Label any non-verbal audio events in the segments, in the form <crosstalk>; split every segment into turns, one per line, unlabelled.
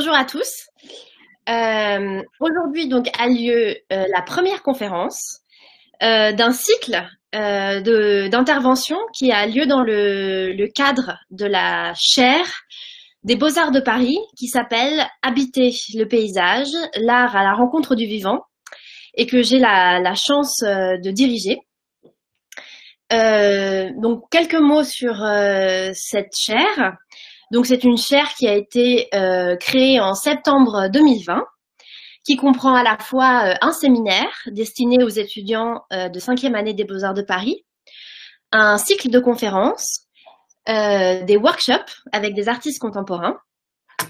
Bonjour à tous. Euh, Aujourd'hui, donc, a lieu euh, la première conférence euh, d'un cycle d'intervention qui a lieu dans le, cadre de la chaire des Beaux-Arts de Paris qui s'appelle Habiter le paysage, l'art à la rencontre du vivant et que j'ai la, chance de diriger. Donc, quelques mots sur cette chaire. Donc c'est une chaire qui a été euh, créée en septembre 2020, qui comprend à la fois euh, un séminaire destiné aux étudiants euh, de cinquième année des Beaux-Arts de Paris, un cycle de conférences, des workshops avec des artistes contemporains,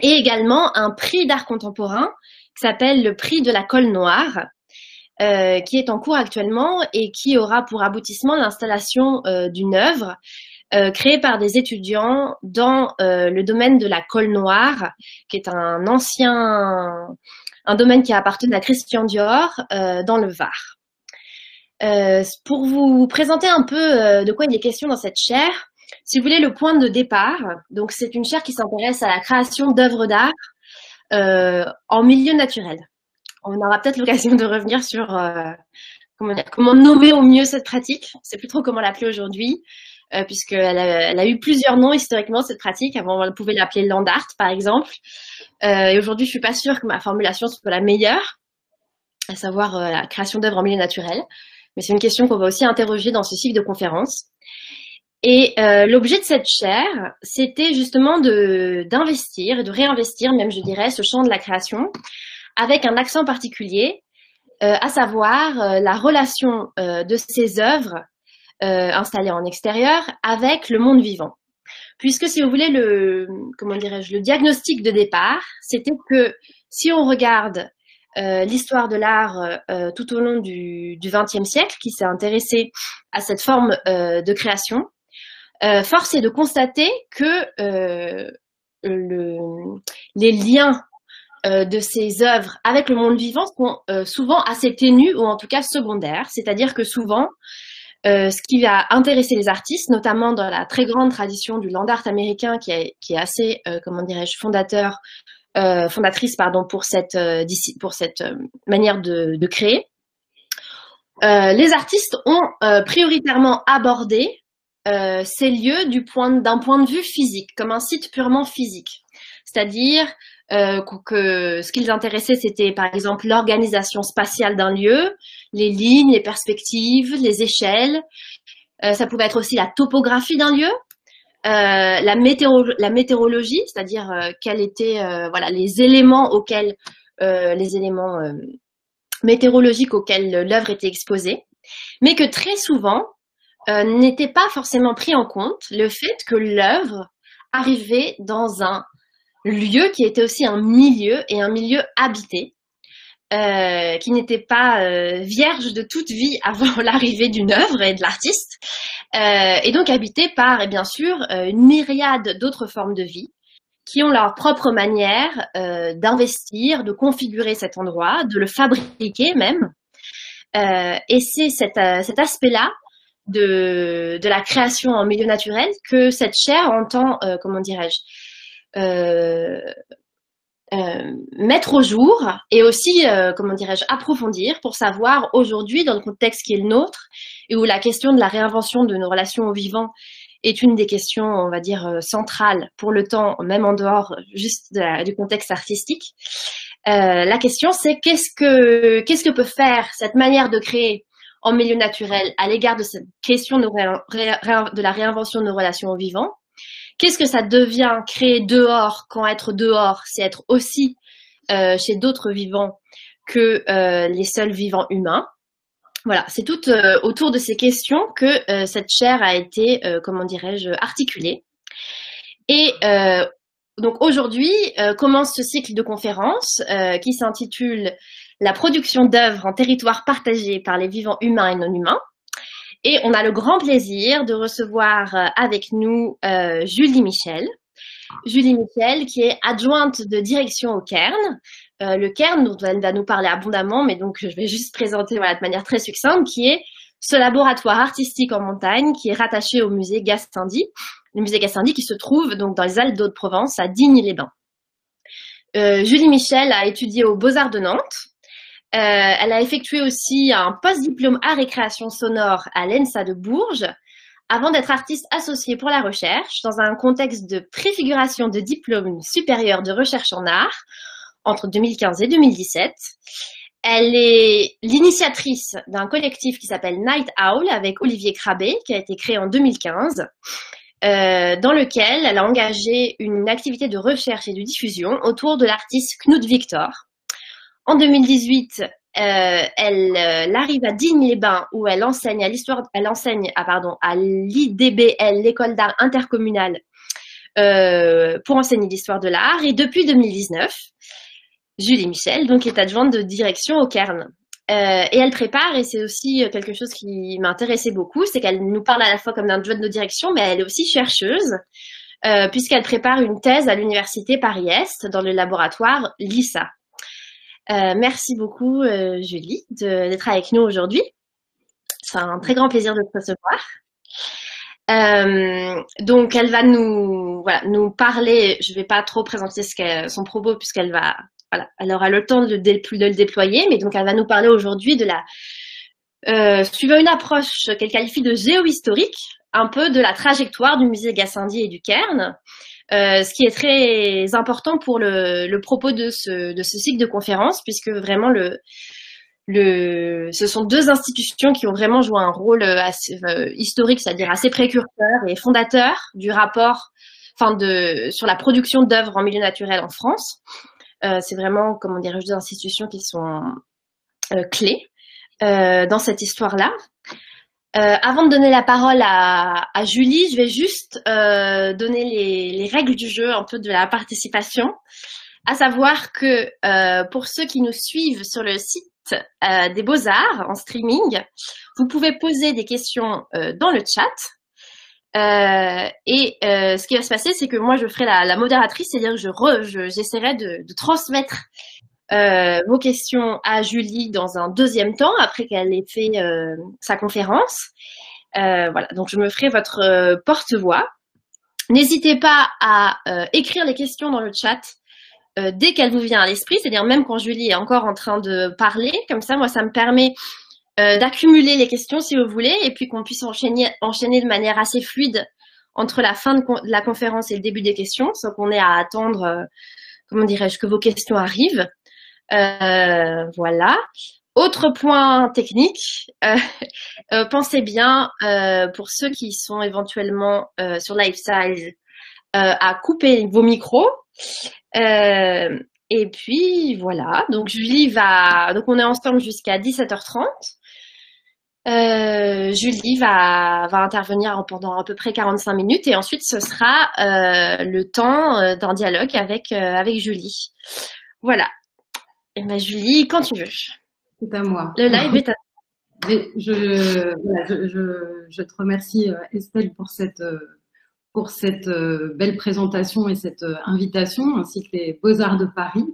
et également un prix d'art contemporain qui s'appelle le prix de la colle noire, qui est en cours actuellement et qui aura pour aboutissement l'installation d'une œuvre euh, créé par des étudiants dans euh, le domaine de la colle noire, qui est un ancien, un domaine qui a appartenu à Christian Dior euh, dans le Var. Euh, pour vous présenter un peu de quoi il est question dans cette chaire, si vous voulez le point de départ, donc c'est une chaire qui s'intéresse à la création d'œuvres d'art en milieu naturel. On aura peut-être l'occasion de revenir sur comment, comment nommer au mieux cette pratique. C'est plus trop comment l'appeler aujourd'hui euh, puisqu'elle a, elle a eu plusieurs noms historiquement, cette pratique. Avant, on pouvait l'appeler land art, par exemple. Euh, et aujourd'hui, je suis pas sûre que ma formulation soit la meilleure, à savoir euh, la création d'œuvres en milieu naturel. Mais c'est une question qu'on va aussi interroger dans ce cycle de conférences. Et euh, l'objet de cette chaire, c'était justement d'investir et de réinvestir, même je dirais, ce champ de la création, avec un accent particulier, euh, à savoir euh, la relation de ces œuvres euh, en extérieur avec le monde vivant. Puisque si vous voulez le comment dirais-je le diagnostic de départ, c'était que si on regarde euh, l'histoire de l'art euh, tout au long du XXe siècle, qui s'est intéressé à cette forme euh, de création, euh, force est de constater que euh, le, les liens de ces œuvres avec le monde vivant sont souvent assez ténus ou en tout cas secondaires, c'est-à-dire que souvent euh, ce qui va intéresser les artistes, notamment dans la très grande tradition du land art américain qui est, assez, euh, comment dirais-je, fondateur, euh, fondatrice pardon, pour cette, manière de, créer. les artistes ont prioritairement abordé ces lieux du point, d'un point de vue physique, comme un site purement physique. C'est-à-dire euh, que ce qui les intéressait, c'était par exemple l'organisation spatiale d'un lieu, les lignes, les perspectives, les échelles. Euh, ça pouvait être aussi la topographie d'un lieu, euh, la, la météorologie, c'est-à-dire euh, quels étaient euh, voilà les éléments auxquels euh, les éléments météorologiques auxquels l'œuvre était exposée, mais que très souvent n'était pas forcément pris en compte le fait que l'œuvre arrivait dans un lieu qui était aussi un milieu et un milieu habité, euh, qui n'était pas euh, vierge de toute vie <laughs> avant l'arrivée d'une œuvre et de l'artiste, euh, et donc habité par, et bien sûr, euh, une myriade d'autres formes de vie qui ont leur propre manière euh, d'investir, de configurer cet endroit, de le fabriquer même. Euh, et c'est cet, cet aspect-là de, de la création en milieu naturel que cette chaire entend, comment dirais-je, euh, euh, mettre au jour et aussi, euh, comment dirais-je, approfondir pour savoir aujourd'hui, dans le contexte qui est le nôtre, et où la question de la réinvention de nos relations au vivant est une des questions, on va dire, centrales pour le temps, même en dehors juste du contexte artistique. Euh, la question, c'est qu'est-ce que qu'est-ce que peut faire cette manière de créer en milieu naturel à l'égard de cette question de, de la réinvention de nos relations au vivant Qu'est-ce que ça devient créer dehors quand être dehors, c'est être aussi euh, chez d'autres vivants que euh, les seuls vivants humains? Voilà, c'est tout euh, autour de ces questions que cette chaire a été, comment dirais-je, articulée. Et donc aujourd'hui commence ce cycle de conférences qui s'intitule La production d'œuvres en territoire partagé par les vivants humains et non humains. Et on a le grand plaisir de recevoir euh, avec nous euh, Julie Michel. Julie Michel, qui est adjointe de direction au Cairn. Euh, le Cairn, dont elle va nous parler abondamment, mais donc je vais juste présenter voilà, de manière très succincte, qui est ce laboratoire artistique en montagne qui est rattaché au musée Gastindy, le musée Gastindy qui se trouve donc dans les Alpes d'Haute-Provence à Digne-les-Bains. Julie Michel a étudié aux Beaux-Arts de Nantes. Elle a effectué aussi un post-diplôme art et création sonore à l'ENSA de Bourges avant d'être artiste associée pour la recherche dans un contexte de préfiguration de diplôme supérieur de recherche en art entre 2015 et 2017. Elle est l'initiatrice d'un collectif qui s'appelle Night Owl avec Olivier Crabé, qui a été créé en 2015, euh, dans lequel elle a engagé une activité de recherche et de diffusion autour de l'artiste Knut Victor. En 2018, euh, elle, euh, arrive à Digne-les-Bains où elle enseigne à l'histoire, elle enseigne ah, pardon, à l'IDBL, l'école d'art intercommunale, euh, pour enseigner l'histoire de l'art. Et depuis 2019, Julie Michel, donc est adjointe de direction au. Euh, et elle prépare, et c'est aussi quelque chose qui m'intéressait beaucoup, c'est qu'elle nous parle à la fois comme d'adjointe de direction, mais elle est aussi chercheuse, puisqu'elle prépare une thèse à l'université Paris-Est dans le laboratoire LISA. Euh, merci beaucoup, euh, Julie, d'être avec nous aujourd'hui. C'est un très grand plaisir de te recevoir. Euh, donc, elle va nous, parler. Je ne vais pas trop présenter son propos puisqu'elle va, voilà, elle aura le temps de, le déployer. Mais donc, elle va nous parler aujourd'hui de la, suivant une approche qu'elle qualifie de géohistorique, un peu de la trajectoire du musée Gassendi et du Cairn, euh, ce qui est très important pour le, propos de ce, cycle de conférences, puisque vraiment ce sont deux institutions qui ont vraiment joué un rôle assez, euh, historique, c'est-à-dire assez précurseur et fondateur du rapport, enfin sur la production d'œuvres en milieu naturel en France. Euh, c'est vraiment, comment dirais-je, deux institutions qui sont euh, clés dans cette histoire-là. Euh, avant de donner la parole à, à Julie, je vais juste euh, donner les, les, règles du jeu, un peu de la participation. À savoir que euh, pour ceux qui nous suivent sur le site euh, des Beaux-Arts en streaming, vous pouvez poser des questions euh, dans le chat. et ce qui va se passer, c'est que moi, je ferai la, la modératrice, c'est-à-dire que j'essaierai je, de, de, transmettre euh, vos questions à Julie dans un deuxième temps, après qu'elle ait fait euh, sa conférence. Euh, voilà, donc je me ferai votre euh, porte-voix. N'hésitez pas à euh, écrire les questions dans le chat dès qu'elle vous vient à l'esprit, c'est-à-dire même quand Julie est encore en train de parler. Comme ça, moi, ça me permet d'accumuler les questions si vous voulez, et puis qu'on puisse enchaîner, enchaîner de manière assez fluide entre la fin de, la conférence et le début des questions, sans qu'on ait à attendre, comment dirais-je, que vos questions arrivent. Euh, voilà. Autre point technique, euh, <laughs> euh, pensez bien, pour ceux qui sont éventuellement sur Lifestyle, à couper vos micros. et puis voilà, donc Julie va, donc on est ensemble jusqu'à 17h30. Euh, Julie va, va intervenir pendant à peu près 45 minutes et ensuite ce sera le temps d'un dialogue avec, avec Julie. Voilà, ben, Julie, quand tu veux.
C'est à moi.
Le live est à
je, voilà, je, je, je, te remercie euh, Estelle pour cette, euh, pour cette euh, belle présentation et cette invitation, ainsi que les Beaux-Arts de Paris.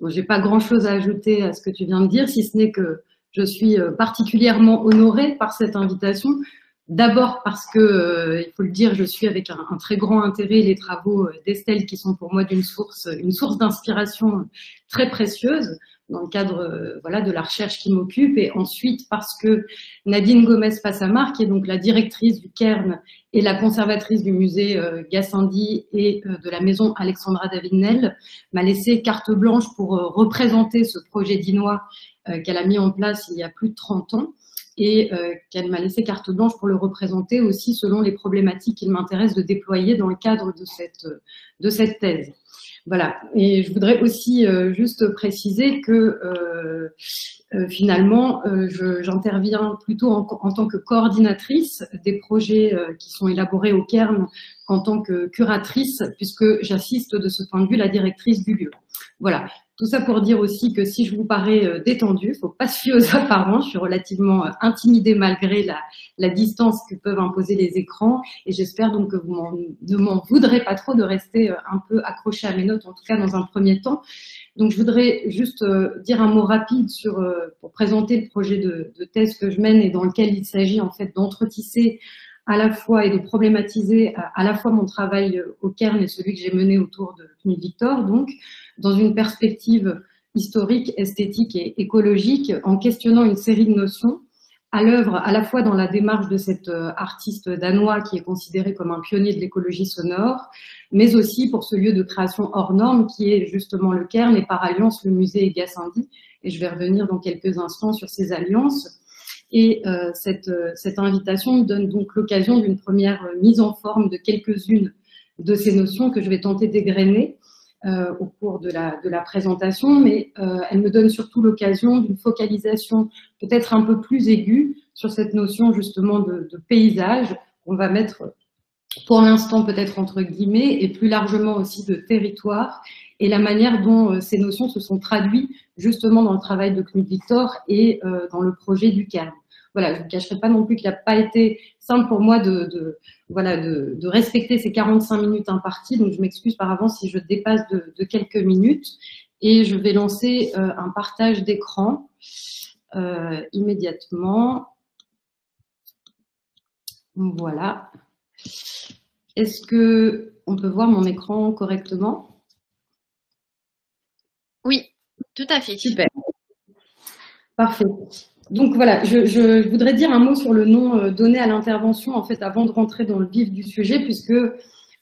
Bon, J'ai pas grand-chose à ajouter à ce que tu viens de dire, si ce n'est que je suis particulièrement honorée par cette invitation. D'abord parce que, euh, il faut le dire, je suis avec un, très grand intérêt les travaux d'Estelle qui sont pour moi d'une source, une source d'inspiration très précieuse dans le cadre euh, voilà de la recherche qui m'occupe. Et ensuite parce que Nadine Gomez Passamar qui est donc la directrice du Cairn et la conservatrice du musée euh, Gassendi et euh, de la maison Alexandra David-Nel m'a laissé carte blanche pour représenter ce projet dinois qu'elle a mis en place il y a plus de 30 ans et euh, qu'elle m'a laissé carte blanche pour le représenter aussi selon les problématiques qu'il m'intéresse de déployer dans le cadre de cette, de cette thèse. Voilà. Et je voudrais aussi euh, juste préciser que euh, euh finalement, euh, j'interviens plutôt en, en, tant que coordinatrice des projets euh, qui sont élaborés au Cairn qu'en tant que curatrice, puisque j'assiste de ce point de vue la directrice du lieu. Voilà. Tout ça pour dire aussi que si je vous parais euh, détendu, il faut pas se fier aux <laughs> apparences. Je suis relativement euh, intimidée malgré la, la, distance que peuvent imposer les écrans. Et j'espère donc que vous ne m'en voudrez pas trop de rester euh, un peu accroché à mes notes, en tout cas dans un premier temps. Donc je voudrais juste dire un mot rapide sur pour présenter le projet de, thèse que je mène et dans lequel il s'agit en fait d'entretisser à la fois et de problématiser à, la fois mon travail au Cairn et celui que j'ai mené autour de Victor, donc dans une perspective historique, esthétique et écologique, en questionnant une série de notions à l'œuvre à la fois dans la démarche de cet euh, artiste danois qui est considéré comme un pionnier de l'écologie sonore, mais aussi pour ce lieu de création hors norme qui est justement le Cairn et par alliance le musée Gassendi. Et je vais revenir dans quelques instants sur ces alliances. Et euh, cette, euh, cette invitation donne donc l'occasion d'une première mise en forme de quelques-unes de ces notions que je vais tenter d'égrener euh, au cours de la, de la présentation, mais euh, elle me donne surtout l'occasion d'une focalisation peut-être un peu plus aiguë sur cette notion justement de, de paysage qu'on va mettre pour l'instant peut-être entre guillemets et plus largement aussi de territoire et la manière dont euh, ces notions se sont traduites justement dans le travail de Knut Victor et euh, dans le projet du Cairn voilà, je ne cacherai pas non plus qu'il n'a pas été simple pour moi de, respecter ces 45 minutes imparties. Donc, je m'excuse par avance si je dépasse de, quelques minutes. Et je vais lancer euh, un partage d'écran immédiatement. Voilà. Est-ce que on peut voir mon écran correctement?
Oui, tout à fait.
Super. Parfait. Donc voilà, je, voudrais dire un mot sur le nom euh, donné à l'intervention, en fait, avant de rentrer dans le vif du sujet, puisque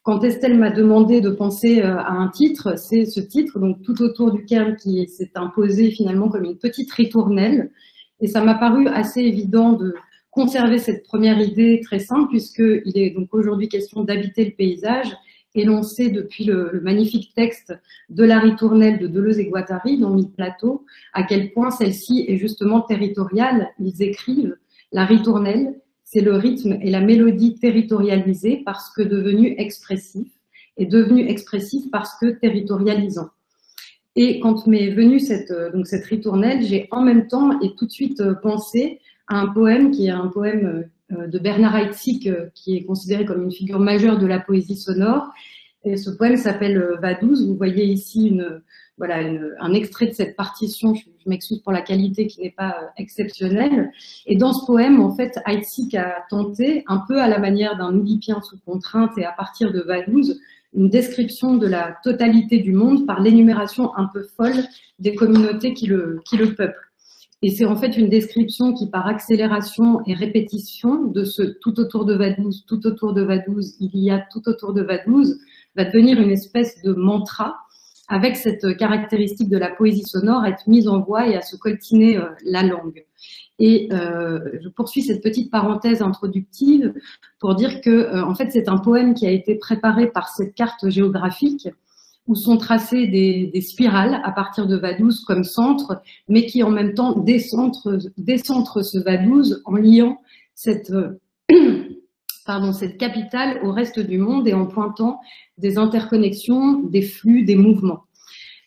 quand Estelle m'a demandé de penser euh, à un titre, c'est ce titre, donc tout autour du Cairn, qui s'est imposé finalement comme une petite ritournelle. Et ça m'a paru assez évident de conserver cette première idée très simple, puisqu'il est donc aujourd'hui question d'habiter le paysage énoncé depuis le, magnifique texte de la ritournelle de Deleuze et Guattari dans Mille Plateau, à quel point celle-ci est justement territoriale. Ils écrivent la ritournelle, c'est le rythme et la mélodie territorialisés parce que devenu expressif, et devenu expressif parce que territorialisant. Et quand m'est venue cette, euh, donc cette ritournelle, j'ai en même temps et tout de suite euh, pensé à un poème qui est un poème euh, de Bernard Heitzig, euh, qui est considéré comme une figure majeure de la poésie sonore. Et ce poème s'appelle euh, Vadouze. Vous voyez ici un extrait de cette partition. Je, m'excuse pour la qualité qui n'est pas exceptionnelle. Et dans ce poème, en fait, Heitzig a tenté, un peu à la manière d'un Oedipien sous contrainte et à partir de Vadouze, une description de la totalité du monde par l'énumération un peu folle des communautés qui le, qui le peuplent. Et c'est en fait une description qui, par accélération et répétition de ce tout autour de Vadouze, tout autour de Vadouze, il y a tout autour de Vadouze, va devenir une espèce de mantra avec cette caractéristique de la poésie sonore à être mise en voix et à se coltiner euh, la langue. Et euh, je poursuis cette petite parenthèse introductive pour dire que, euh, en fait, c'est un poème qui a été préparé par cette carte géographique où sont tracées des, spirales à partir de Vadouze comme centre, mais qui en même temps décentrent, ce Vadouze en liant cette, <clears throat> pardon, cette capitale au reste du monde et en pointant des interconnexions, des flux, des mouvements.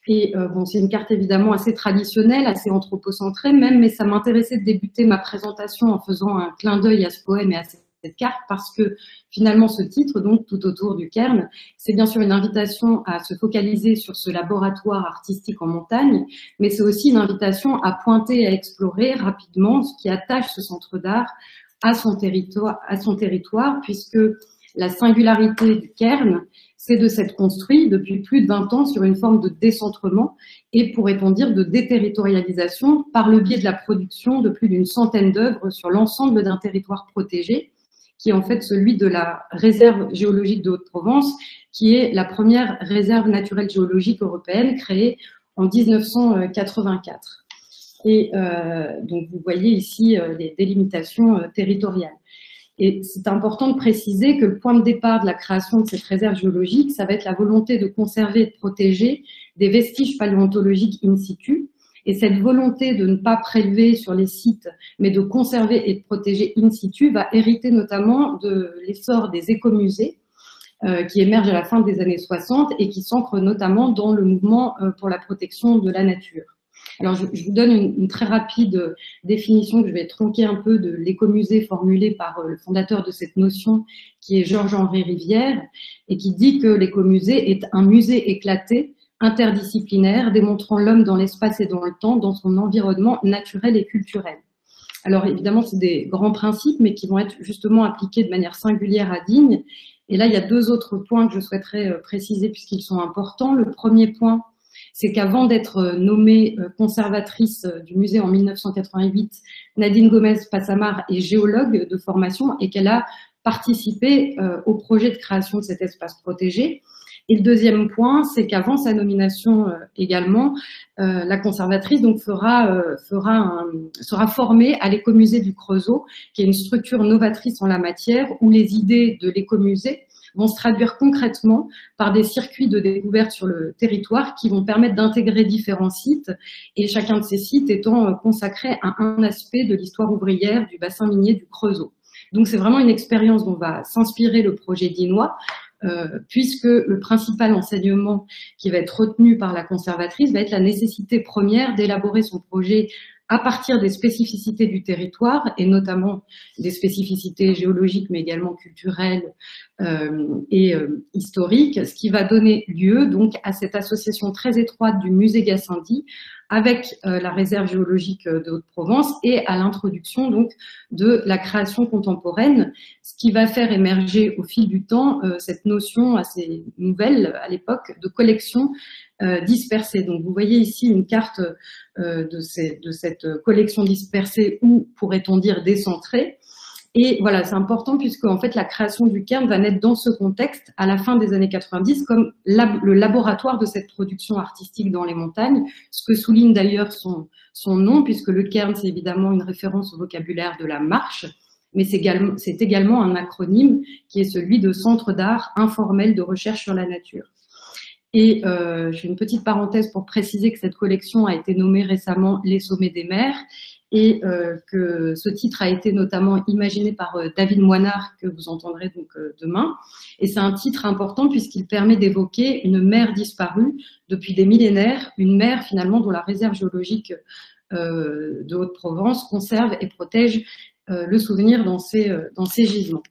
Et euh, bon, c'est une carte évidemment assez traditionnelle, assez anthropocentrée même, mais ça m'intéressait de débuter ma présentation en faisant un clin d'œil à ce poème et à cette carte parce que finalement ce titre, donc tout autour du Cairn, c'est bien sûr une invitation à se focaliser sur ce laboratoire artistique en montagne, mais c'est aussi une invitation à pointer, à explorer rapidement ce qui attache ce centre d'art à son territoire, à son territoire, puisque la singularité du Cairn, c'est de s'être construit depuis plus de 20 ans sur une forme de décentrement et, pourrait-on dire, de déterritorialisation par le biais de la production de plus d'une centaine d'œuvres sur l'ensemble d'un territoire protégé qui est en fait celui de la réserve géologique de Haute-Provence, qui est la première réserve naturelle géologique européenne créée en 1984. Et euh, donc vous voyez ici euh, les délimitations euh, territoriales. Et c'est important de préciser que le point de départ de la création de cette réserve géologique, ça va être la volonté de conserver et de protéger des vestiges paléontologiques in situ, et cette volonté de ne pas prélever sur les sites, mais de conserver et de protéger in situ, va hériter notamment de l'essor des écomusées, euh, qui émergent à la fin des années 60 et qui s'ancrent notamment dans le mouvement euh, pour la protection de la nature. Alors, je, vous donne une, très rapide définition que je vais tronquer un peu de l'écomusée formulée par euh, le fondateur de cette notion, qui est Georges-Henri Rivière, et qui dit que l'écomusée est un musée éclaté interdisciplinaire démontrant l'homme dans l'espace et dans le temps, dans son environnement naturel et culturel. Alors évidemment, c'est des grands principes, mais qui vont être justement appliqués de manière singulière à Digne. Et là, il y a deux autres points que je souhaiterais euh, préciser puisqu'ils sont importants. Le premier point, c'est qu'avant d'être euh, nommée euh, conservatrice du musée en 1988, Nadine Gomez-Passamar est géologue de formation et qu'elle a participé au projet de création de cet espace protégé. Et le deuxième point, c'est qu'avant sa nomination euh, également, euh, la conservatrice donc fera, euh, fera sera formée à l'écomusée du Creusot, qui est une structure novatrice en la matière, où les idées de l'écomusée vont se traduire concrètement par des circuits de découverte sur le territoire qui vont permettre d'intégrer différents sites et chacun de ces sites étant consacré à un aspect de l'histoire ouvrière du bassin minier du Creusot. Donc c'est vraiment une expérience dont va s'inspirer le projet dinois euh, puisque le principal enseignement qui va être retenu par la conservatrice va être la nécessité première d'élaborer son projet à partir des spécificités du territoire et notamment des spécificités géologiques mais également culturelles euh, et euh, historiques, ce qui va donner lieu donc à cette association très étroite du musée Gassendi avec euh, la réserve géologique de Haute-Provence et à l'introduction donc de la création contemporaine, ce qui va faire émerger au fil du temps cette notion assez nouvelle à l'époque de collection euh, dispersée. Donc vous voyez ici une carte euh, de, cette collection dispersée ou pourrait-on dire décentrée. Et voilà, c'est important puisque en fait la création du Cairn va naître dans ce contexte à la fin des années 90 comme le laboratoire de cette production artistique dans les montagnes, ce que souligne d'ailleurs son, son nom puisque le Cairn c'est évidemment une référence au vocabulaire de la marche, mais c'est également, un acronyme qui est celui de Centre d'art informel de recherche sur la nature. Et euh, j'ai une petite parenthèse pour préciser que cette collection a été nommée récemment Les Sommets des Mers et euh, que ce titre a été notamment imaginé par euh, David Moinard, que vous entendrez donc demain. Et c'est un titre important puisqu'il permet d'évoquer une mer disparue depuis des millénaires, une mer finalement dont la réserve géologique de Haute-Provence conserve et protège le souvenir dans ces, dans ces gisements.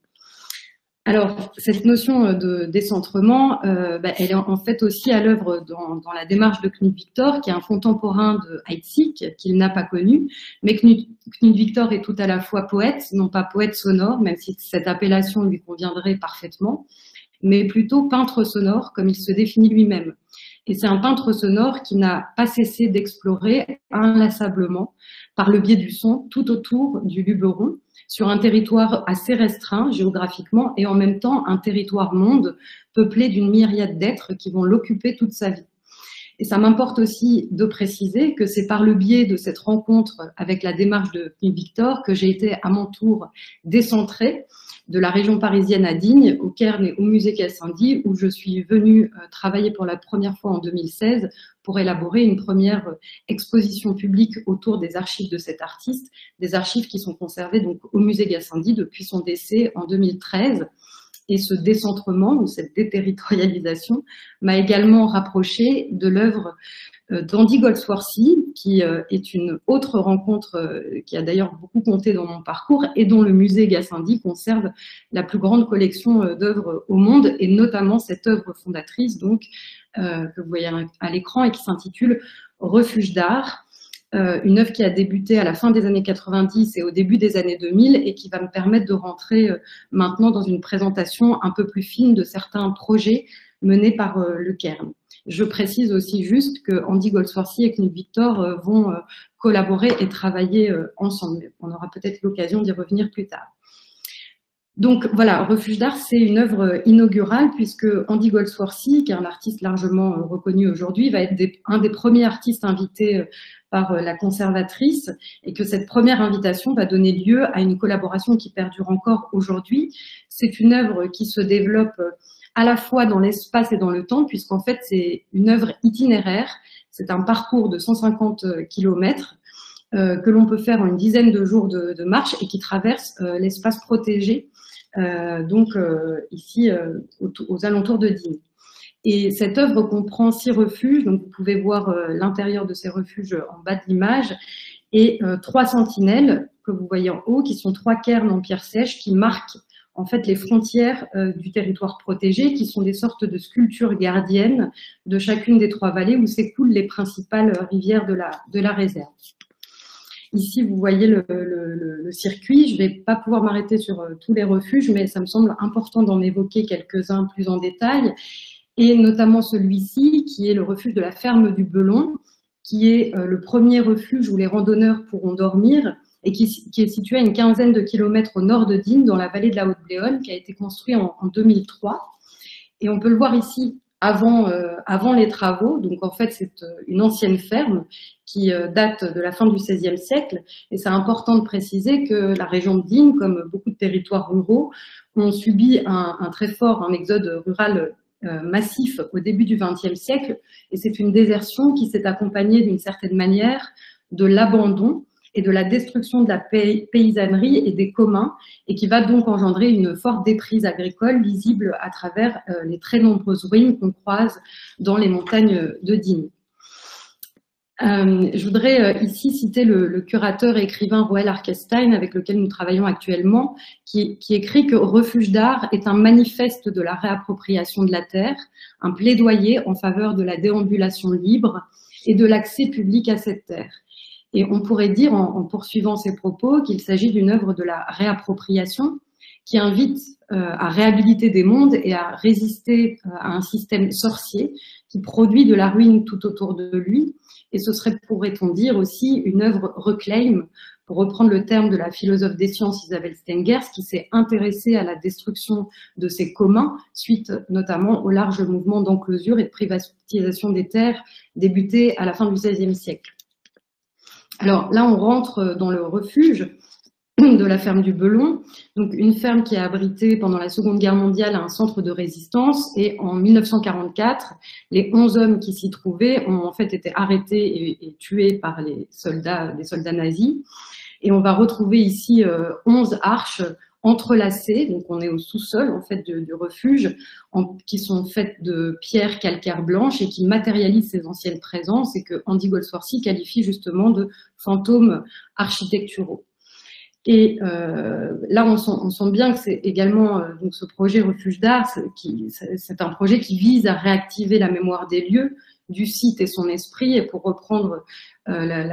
Alors, cette notion euh, de décentrement, euh, bah, elle est en fait aussi à l'œuvre dans, la démarche de Knut Victor, qui est un contemporain de Heidsieck, qu'il n'a pas connu. Mais Knut, Victor est tout à la fois poète, non pas poète sonore, même si cette appellation lui conviendrait parfaitement, mais plutôt peintre sonore, comme il se définit lui-même. Et c'est un peintre sonore qui n'a pas cessé d'explorer inlassablement, par le biais du son, tout autour du Luberon, sur un territoire assez restreint géographiquement et en même temps un territoire monde peuplé d'une myriade d'êtres qui vont l'occuper toute sa vie. Et ça m'importe aussi de préciser que c'est par le biais de cette rencontre avec la démarche de Victor que j'ai été à mon tour décentrée de la région parisienne à Digne, au Cairn et au musée Cassandi, où je suis venue euh, travailler pour la première fois en 2016 pour élaborer une première euh, exposition publique autour des archives de cet artiste, des archives qui sont conservées au musée Gassendi depuis son décès en 2013. Et ce décentrement ou cette déterritorialisation m'a également rapproché de l'œuvre d'Andy Goldsworthy, qui euh, est une autre rencontre euh, qui a d'ailleurs beaucoup compté dans mon parcours et dont le musée Gassendi conserve la plus grande collection d'œuvres au monde et notamment cette œuvre fondatrice donc que vous voyez à l'écran et qui s'intitule Refuge d'art, une œuvre qui a débuté à la fin des années 90 et au début des années 2000 et qui va me permettre de rentrer maintenant dans une présentation un peu plus fine de certains projets menés par le Cairn. Je précise aussi juste que Andy Goldsworthy et Knut Victor euh, vont euh, collaborer et travailler euh, ensemble. On aura peut-être l'occasion d'y revenir plus tard. Donc voilà, Refuge d'art, c'est une œuvre inaugurale puisque Andy Goldsworthy, qui est un artiste largement reconnu aujourd'hui, va être un des premiers artistes invités par la conservatrice et que cette première invitation va donner lieu à une collaboration qui perdure encore aujourd'hui. C'est une œuvre qui se développe à la fois dans l'espace et dans le temps, puisqu'en fait, c'est une œuvre itinéraire. C'est un parcours de 150 km euh, que l'on peut faire en une dizaine de jours de, marche et qui traverse euh, l'espace protégé, euh, donc ici aux, alentours de Digne. Et cette œuvre comprend six refuges, donc vous pouvez voir l'intérieur de ces refuges en bas de l'image, et trois sentinelles que vous voyez en haut, qui sont trois cairns en pierre sèche qui marquent en fait les frontières euh, du territoire protégé, qui sont des sortes de sculptures gardiennes de chacune des trois vallées où s'écoulent les principales rivières de la, de la réserve. Ici, vous voyez le, le circuit. Je ne vais pas pouvoir m'arrêter sur tous les refuges, mais ça me semble important d'en évoquer quelques-uns plus en détail, et notamment celui-ci, qui est le refuge de la ferme du Belon, qui est le premier refuge où les randonneurs pourront dormir et qui, est situé à une quinzaine de kilomètres au nord de Digne, dans la vallée de la Haute-Bléone, qui a été construit en, 2003. Et on peut le voir ici avant, euh, les travaux. Donc en fait, c'est euh, une ancienne ferme qui euh, date de la fin du XVIe siècle. Et c'est important de préciser que la région de Digne, comme beaucoup de territoires ruraux, ont subi un, un très fort un exode rural massif au début du XXe siècle. Et c'est une désertion qui s'est accompagnée d'une certaine manière de l'abandon et de la destruction de la paysannerie et des communs, et qui va donc engendrer une forte déprise agricole visible à travers euh, les très nombreuses ruines qu'on croise dans les montagnes de Digne. Euh, je voudrais euh, ici citer le, curateur et écrivain Roel Arkestein, avec lequel nous travaillons actuellement, qui, qui écrit que Refuge d'art est un manifeste de la réappropriation de la terre, un plaidoyer en faveur de la déambulation libre et de l'accès public à cette terre. Et on pourrait dire, en, poursuivant ces propos, qu'il s'agit d'une œuvre de la réappropriation qui invite euh, à réhabiliter des mondes et à résister euh, à un système sorcier qui produit de la ruine tout autour de lui. Et ce serait, pourrait-on dire, aussi une œuvre reclaim, pour reprendre le terme de la philosophe des sciences Isabelle Stengers, qui s'est intéressée à la destruction de ces communs, suite notamment au large mouvement d'enclosure et de privatisation des terres débuté à la fin du XVIe siècle. Alors là, on rentre dans le refuge <clears throat> de la ferme du Belon, donc une ferme qui a abrité pendant la Seconde Guerre mondiale un centre de résistance et en 1944, les 11 hommes qui s'y trouvaient ont en fait été arrêtés et, tués par les soldats, des soldats nazis. Et on va retrouver ici 11 euh, arches entrelacées, donc on est au sous-sol en fait du, refuge, qui sont faites de pierres calcaires blanches et qui matérialisent ces anciennes présences et que Andy Goldsworthy qualifie justement de fantômes architecturaux. Et euh, là, on sent, bien que c'est également euh, ce projet Refuge d'art, c'est un projet qui vise à réactiver la mémoire des lieux, du site et son esprit. Et pour reprendre euh,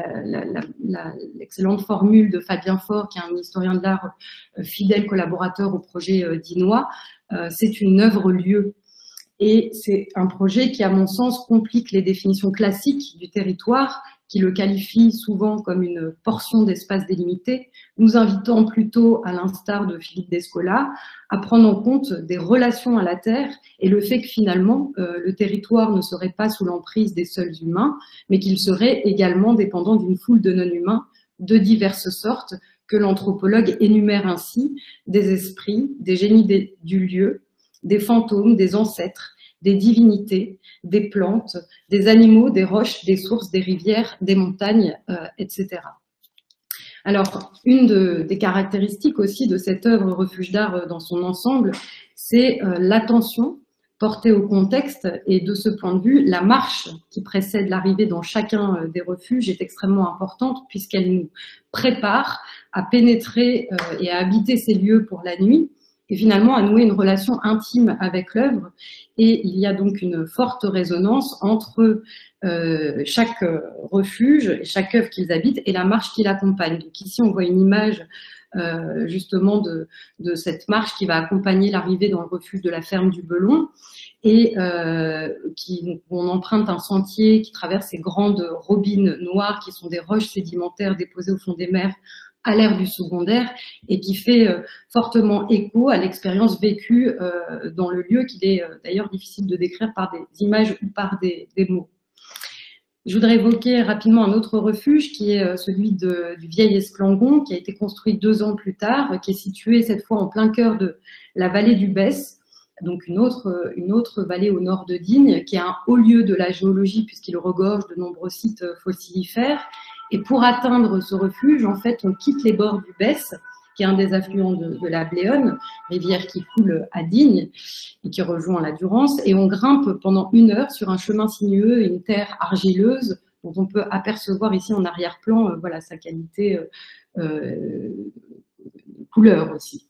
l'excellente formule de Fabien Faure, qui est un historien de l'art euh, fidèle collaborateur au projet euh, dinois, c'est une œuvre-lieu. Et c'est un projet qui, à mon sens, complique les définitions classiques du territoire qui le qualifie souvent comme une portion d'espace délimité, nous invitons plutôt, à l'instar de Philippe Descola, à prendre en compte des relations à la Terre et le fait que finalement, euh, le territoire ne serait pas sous l'emprise des seuls humains, mais qu'il serait également dépendant d'une foule de non-humains de diverses sortes que l'anthropologue énumère ainsi des esprits, des génies du lieu, des fantômes, des ancêtres, des divinités, des plantes, des animaux, des roches, des sources, des rivières, des montagnes, euh, etc. Alors, une des caractéristiques aussi de cette œuvre Refuge d'art euh, dans son ensemble, c'est euh, l'attention portée au contexte et de ce point de vue, la marche qui précède l'arrivée dans chacun des refuges est extrêmement importante puisqu'elle nous prépare à pénétrer et à habiter ces lieux pour la nuit et finalement à nouer une relation intime avec l'œuvre. Et il y a donc une forte résonance entre euh, chaque refuge et chaque œuvre qu'ils habitent et la marche qui l'accompagne. Donc ici, on voit une image euh, justement de, de, cette marche qui va accompagner l'arrivée dans le refuge de la ferme du Belon et euh, qui, on emprunte un sentier qui traverse ces grandes robines noires qui sont des roches sédimentaires déposées au fond des mers à l'ère du secondaire et qui fait euh, fortement écho à l'expérience vécue euh, dans le lieu qu'il est euh, d'ailleurs difficile de décrire par des images ou par des, mots. Je voudrais évoquer rapidement un autre refuge qui est celui du vieil Esclangon qui a été construit deux ans plus tard, qui est situé cette fois en plein cœur de la vallée du Besse, donc une autre vallée au nord de Digne, qui est un haut lieu de la géologie puisqu'il regorge de nombreux sites fossilifères et pour atteindre ce refuge, en fait, on quitte les bords du Besse, qui est un des affluents de, la Bléone, rivière qui coule à Digne et qui rejoint la Durance, et on grimpe pendant une heure sur un chemin sinueux et une terre argileuse dont on peut apercevoir ici en arrière-plan euh, voilà, sa qualité euh, euh, couleur aussi.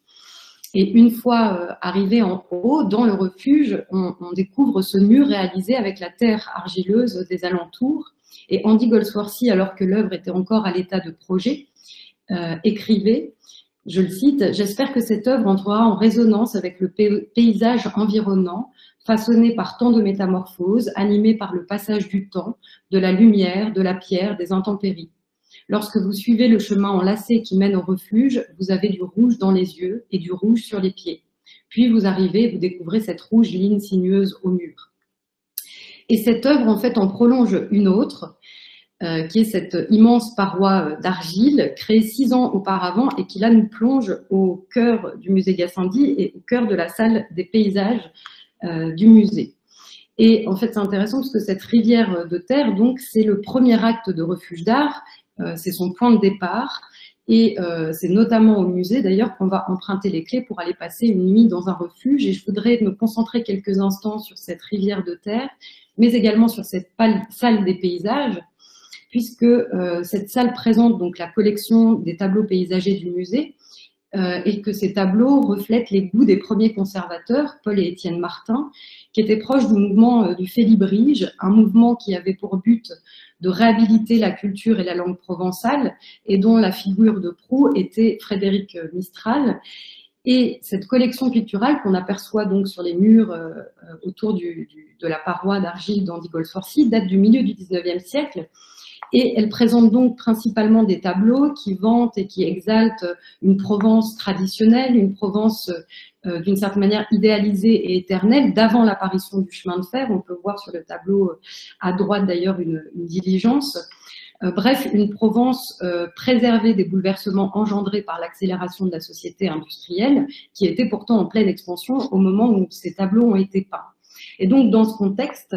Et une fois arrivé en haut, dans le refuge, on, découvre ce mur réalisé avec la terre argileuse des alentours. Et Andy Goldsworthy, alors que l'œuvre était encore à l'état de projet, euh, écrivait, je le cite, J'espère que cette œuvre entrera en résonance avec le paysage environnant, façonné par tant de métamorphoses, animé par le passage du temps, de la lumière, de la pierre, des intempéries. Lorsque vous suivez le chemin enlacé qui mène au refuge, vous avez du rouge dans les yeux et du rouge sur les pieds. Puis vous arrivez, vous découvrez cette rouge ligne sinueuse au mur. Et cette œuvre, en fait, en prolonge une autre, euh, qui est cette immense paroi d'argile créée six ans auparavant et qui là nous plonge au cœur du musée Gassendi et au cœur de la salle des paysages euh, du musée. Et en fait, c'est intéressant parce que cette rivière de terre, donc, c'est le premier acte de refuge d'art euh, c'est son point de départ. Et c'est notamment au musée, d'ailleurs, qu'on va emprunter les clés pour aller passer une nuit dans un refuge. Et je voudrais me concentrer quelques instants sur cette rivière de terre, mais également sur cette salle des paysages, puisque euh, cette salle présente donc la collection des tableaux paysagers du musée, et que ces tableaux reflètent les goûts des premiers conservateurs, Paul et Étienne Martin, qui étaient proches du mouvement du Félibrige, un mouvement qui avait pour but de réhabiliter la culture et la langue provençale, et dont la figure de proue était Frédéric Mistral. Et cette collection picturale qu'on aperçoit donc sur les murs euh, autour du, de la paroi d'argile d'Andy Goldsworthy date du milieu du 19e siècle et elle présente donc principalement des tableaux qui vantent et qui exaltent une Provence traditionnelle, une Provence euh, d'une certaine manière idéalisée et éternelle d'avant l'apparition du chemin de fer. On peut voir sur le tableau euh, à droite d'ailleurs une, diligence. Euh, bref, une Provence préservée des bouleversements engendrés par l'accélération de la société industrielle, qui était pourtant en pleine expansion au moment où ces tableaux ont été peints. Et donc, dans ce contexte,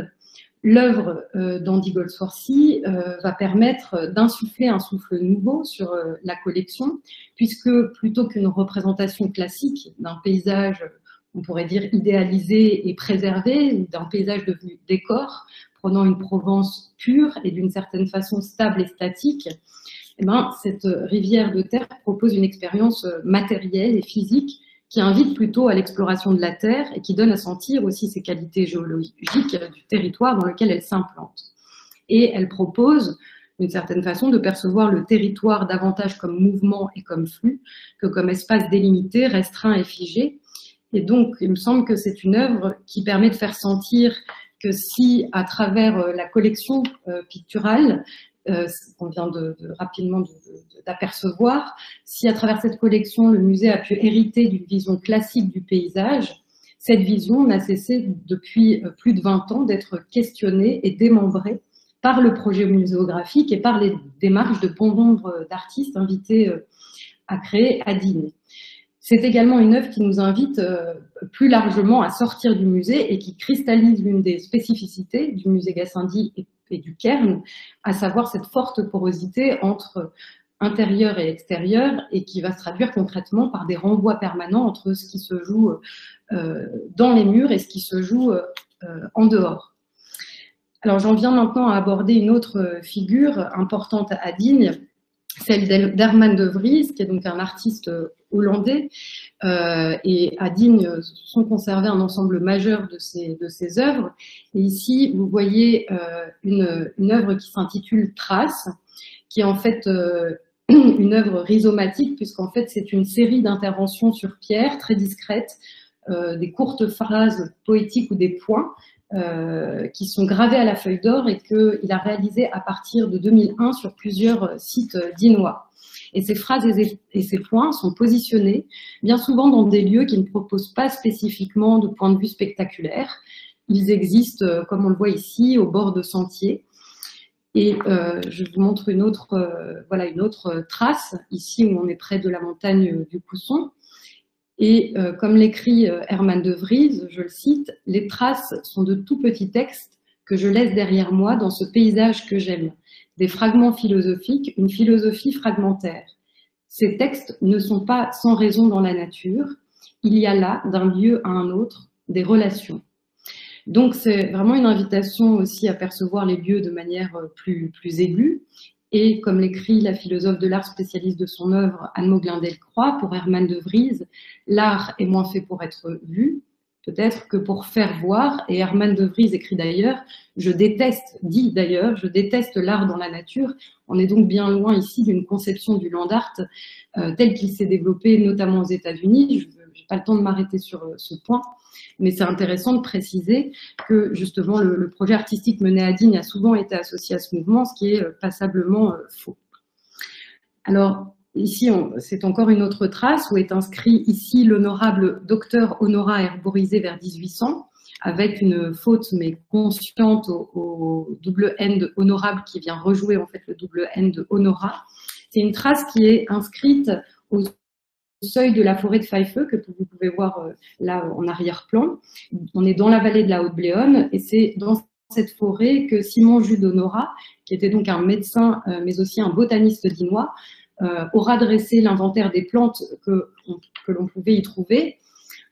L'œuvre euh, d'Andy Goldsworthy euh, va permettre d'insuffler un souffle nouveau sur euh, la collection, puisque plutôt qu'une représentation classique d'un paysage, on pourrait dire idéalisé et préservé, d'un paysage devenu décor, prenant une Provence pure et d'une certaine façon stable et statique, eh ben, cette rivière de terre propose une expérience matérielle et physique qui invite plutôt à l'exploration de la Terre et qui donne à sentir aussi ses qualités géologiques du territoire dans lequel elle s'implante. Et elle propose, d'une certaine façon, de percevoir le territoire davantage comme mouvement et comme flux que comme espace délimité, restreint et figé. Et donc, il me semble que c'est une œuvre qui permet de faire sentir si, à travers euh, la collection euh, picturale, euh, qu'on vient de, rapidement d'apercevoir. Si à travers cette collection, le musée a pu hériter d'une vision classique du paysage, cette vision n'a cessé depuis euh, plus de 20 ans d'être questionnée et démembrée par le projet muséographique et par les démarches de bon nombre d'artistes invités à créer à dîner. C'est également une œuvre qui nous invite plus largement à sortir du musée et qui cristallise l'une des spécificités du musée Gassendi et du Cairn, à savoir cette forte porosité entre intérieur et extérieur et qui va se traduire concrètement par des renvois permanents entre ce qui se joue euh, dans les murs et ce qui se joue euh, en dehors. Alors j'en viens maintenant à aborder une autre figure importante à Digne, celle d'Herman de Vries, qui est donc un artiste hollandais, euh, et à Digne sont conservés un ensemble majeur de ses œuvres. Et ici, vous voyez euh, une, œuvre qui s'intitule Trace, qui est en fait euh, <clears throat> une œuvre rhizomatique, puisqu'en fait c'est une série d'interventions sur pierre très discrètes, des courtes phrases poétiques ou des points, qui sont gravés à la feuille d'or et qu'il a réalisé à partir de 2001 sur plusieurs sites dinois. Et ces phrases et ces points sont positionnés bien souvent dans des lieux qui ne proposent pas spécifiquement de point de vue spectaculaire. Ils existent, euh, comme on le voit ici, au bord de sentiers. Et euh, je vous montre une autre, euh, voilà, une autre trace, ici où on est près de la montagne du Cousson. Et comme l'écrit Herman de Vries, je le cite, les traces sont de tout petits textes que je laisse derrière moi dans ce paysage que j'aime, des fragments philosophiques, une philosophie fragmentaire. Ces textes ne sont pas sans raison dans la nature, il y a là, d'un lieu à un autre, des relations. Donc c'est vraiment une invitation aussi à percevoir les lieux de manière euh, plus, plus aiguë Et comme l'écrit la philosophe de l'art spécialiste de son œuvre, Anne Delcroix, pour Hermann de Vries, l'art est moins fait pour être vu, peut-être que pour faire voir. Et Hermann de Vries écrit d'ailleurs, je déteste, dit d'ailleurs, je déteste l'art dans la nature. On est donc bien loin ici d'une conception du land art euh, tel qu'il s'est développé notamment aux États-Unis. Je n'ai pas le temps de m'arrêter sur euh, ce point, mais c'est intéressant de préciser que justement le, projet artistique mené à Digne a souvent été associé à ce mouvement, ce qui est euh, passablement faux. Alors, Ici, c'est encore une autre trace où est inscrit ici l'honorable docteur Honora herborisé vers 1800, avec une faute mais consciente au, double N de honorable qui vient rejouer en fait le double N de Honora. C'est une trace qui est inscrite au seuil de la forêt de Pfeiffer que vous pouvez voir euh, là en arrière-plan. On est dans la vallée de la Haute-Bléone et c'est dans cette forêt que Simon Jude Honora, qui était donc un médecin euh, mais aussi un botaniste dinois, aura dressé l'inventaire des plantes que, que l'on pouvait y trouver,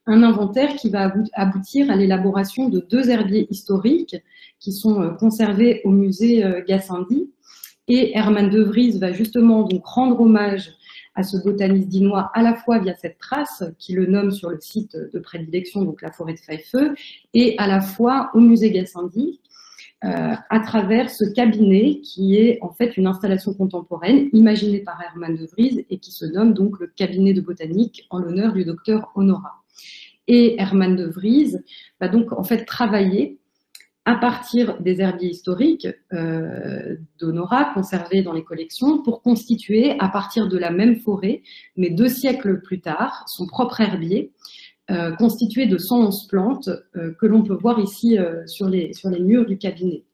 un inventaire qui va aboutir à l'élaboration de deux herbiers historiques qui sont euh, conservés au musée euh, Gassendi. Et Hermann de Vries va justement donc rendre hommage à ce botaniste dinois à la fois via cette trace qui le nomme sur le site de prédilection, donc la forêt de Pfeiffer, et à la fois au musée Gassendi, euh, à travers ce cabinet qui est en fait une installation contemporaine imaginée par Hermann de Vries et qui se nomme donc le cabinet de botanique en l'honneur du docteur Honora. Et Hermann de Vries va donc en fait travailler à partir des herbiers historiques euh, d'Honora conservés dans les collections pour constituer à partir de la même forêt, mais deux siècles plus tard, son propre herbier euh, constitué de 111 plantes euh, que l'on peut voir ici euh, sur, les, murs du cabinet.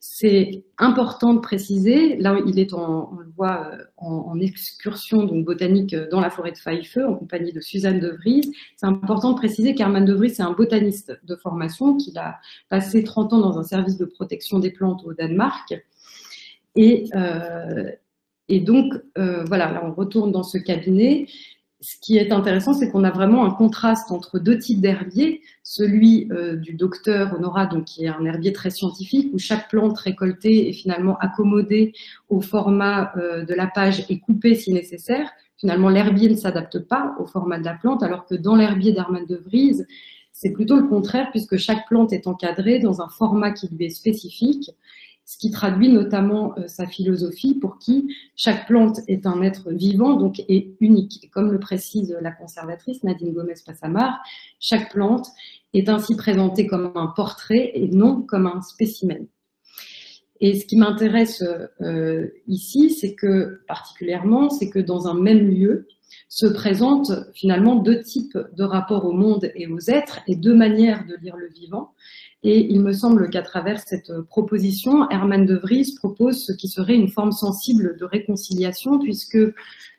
C'est important de préciser, là il est en, on le voit en, excursion botanique dans la forêt de Pfeiffer en compagnie de Suzanne de Vries. C'est important de préciser qu'Hermann de Vries est un botaniste de formation, qu'il a passé 30 ans dans un service de protection des plantes au Danemark. Et, et donc, voilà, là on retourne dans ce cabinet ce qui est intéressant, c'est qu'on a vraiment un contraste entre deux types d'herbiers, celui euh, du docteur Honora, qui est un herbier très scientifique, où chaque plante récoltée est finalement accommodée au format euh, de la page et coupée si nécessaire. Finalement, l'herbier ne s'adapte pas au format de la plante, alors que dans l'herbier d'Armand de Vries, c'est plutôt le contraire, puisque chaque plante est encadrée dans un format qui lui est spécifique ce qui traduit notamment euh, sa philosophie pour qui chaque plante est un être vivant, donc est unique. Et comme le précise la conservatrice Nadine Gomez-Passamar, chaque plante est ainsi présentée comme un portrait et non comme un spécimen. Et ce qui m'intéresse euh, ici, c'est que particulièrement, c'est que dans un même lieu se présentent finalement deux types de rapports au monde et aux êtres et deux manières de lire le vivant. Et il me semble qu'à travers cette proposition, Hermann de Vries propose ce qui serait une forme sensible de réconciliation, puisque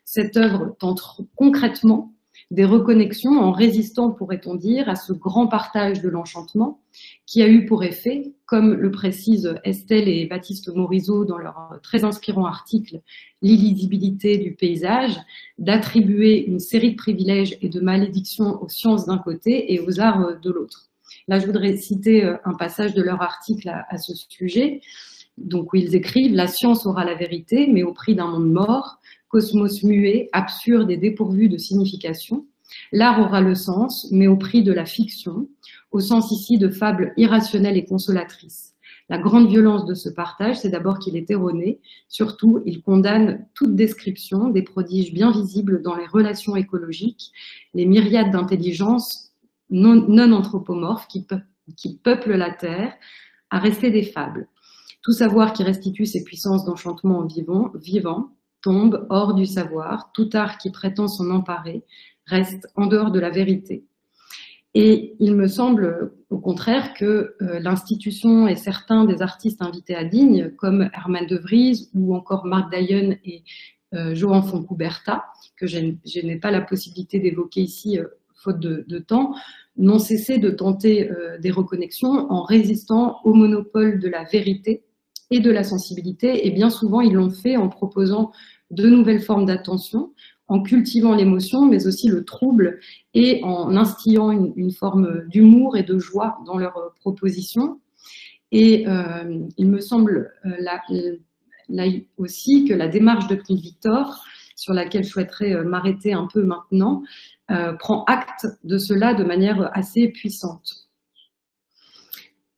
cette œuvre tente concrètement des reconnexions en résistant, pourrait-on dire, à ce grand partage de l'enchantement qui a eu pour effet, comme le précisent Estelle et Baptiste Morisot dans leur très inspirant article L'illisibilité du paysage, d'attribuer une série de privilèges et de malédictions aux sciences d'un côté et aux arts de l'autre. Là, je voudrais citer un passage de leur article à, ce sujet, donc où ils écrivent La science aura la vérité, mais au prix d'un monde mort, cosmos muet, absurde et dépourvu de signification. L'art aura le sens, mais au prix de la fiction, au sens ici de fable irrationnelle et consolatrice. La grande violence de ce partage, c'est d'abord qu'il est erroné. Surtout, il condamne toute description des prodiges bien visibles dans les relations écologiques, les myriades d'intelligences non, anthropomorphes qui, peuplent la Terre, à rester des fables. Tout savoir qui restitue ses puissances d'enchantement vivant, vivant tombe hors du savoir. Tout art qui prétend s'en emparer reste en dehors de la vérité. Et il me semble au contraire que euh, l'institution et certains des artistes invités à Digne, comme Herman de Vries ou encore Marc Dayen et euh, Johan Foncouberta, que je, n'ai pas la possibilité d'évoquer ici euh, faute de, temps, n'ont cessé de tenter euh, des reconnexions en résistant au monopole de la vérité et de la sensibilité. Et bien souvent, ils l'ont fait en proposant de nouvelles formes d'attention, en cultivant l'émotion, mais aussi le trouble, et en instillant une, forme d'humour et de joie dans leurs propositions. Et euh, il me semble, euh, aussi, que la démarche de Knut Victor, sur laquelle je souhaiterais m'arrêter un peu maintenant, prend acte de cela de manière assez puissante.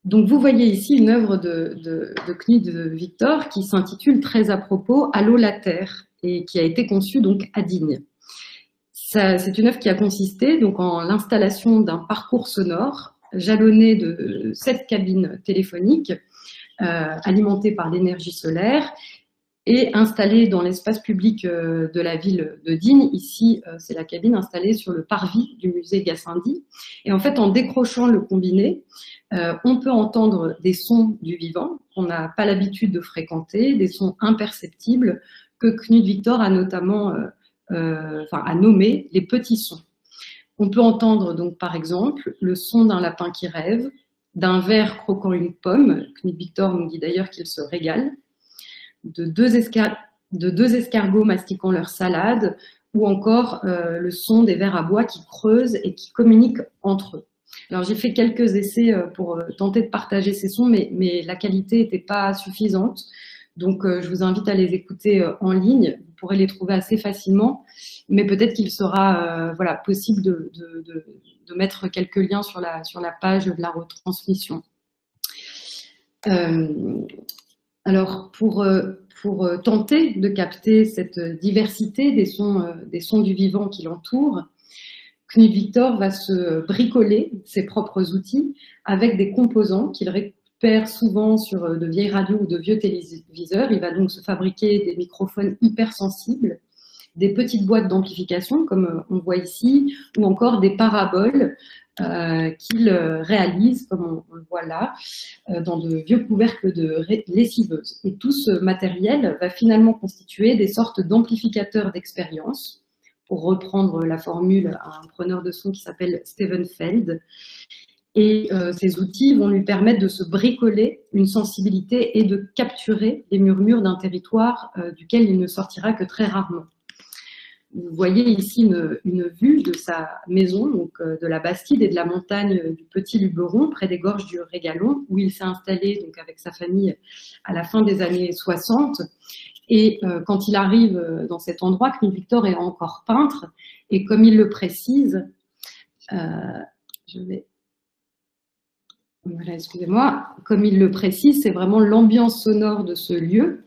Donc vous voyez ici une œuvre de, de, de Victor qui s'intitule très à propos Allô la Terre et qui a été conçue donc à Digne. C'est une œuvre qui a consisté donc en l'installation d'un parcours sonore jalonné de sept cabines téléphoniques euh, alimentées par l'énergie solaire et installée dans l'espace public euh, de la ville de Digne. Ici, euh, c'est la cabine installée sur le parvis du musée Gassendi. Et en fait, en décrochant le combiné, euh, on peut entendre des sons du vivant qu'on n'a pas l'habitude de fréquenter, des sons imperceptibles que Knut Victor a notamment enfin, a nommé les petits sons. On peut entendre donc par exemple le son d'un lapin qui rêve, d'un ver croquant une pomme, Knut Victor nous dit d'ailleurs qu'il se régale, de deux, escargots mastiquant leur salade, ou encore euh, le son des vers à bois qui creusent et qui communiquent entre eux. Alors j'ai fait quelques essais euh, pour euh, tenter de partager ces sons, mais, la qualité n'était pas suffisante. Donc je vous invite à les écouter en ligne. Vous pourrez les trouver assez facilement, mais peut-être qu'il sera voilà, possible de, mettre quelques liens sur la, sur la page de la retransmission. Alors, pour, euh, euh, tenter de capter cette diversité des sons, euh, du vivant qui l'entourent, Knut Victor va se bricoler ses propres outils avec des composants qu'il récupère souvent sur de vieilles radios ou de vieux téléviseurs. Il va donc se fabriquer des microphones hypersensibles, des petites boîtes d'amplification, comme on voit ici, ou encore des paraboles euh, qu'il euh, réalise, comme on, le voit là, euh, dans de vieux couvercles de lessiveuses. Et tout ce matériel va finalement constituer des sortes d'amplificateurs d'expérience, pour reprendre la formule à un preneur de son qui s'appelle Steven Feld. Et ces outils vont lui permettre de se bricoler une sensibilité et de capturer les murmures d'un territoire duquel il ne sortira que très rarement. Vous voyez ici une, vue de sa maison, donc euh, de la Bastide et de la montagne du Petit Luberon, près des gorges du Régalon, où il s'est installé donc avec sa famille à la fin des années 60. Et euh, quand il arrive euh, dans cet endroit, Knut Victor est encore peintre, et comme il le précise, je vais voilà, excusez-moi, comme il le précise, c'est vraiment l'ambiance sonore de ce lieu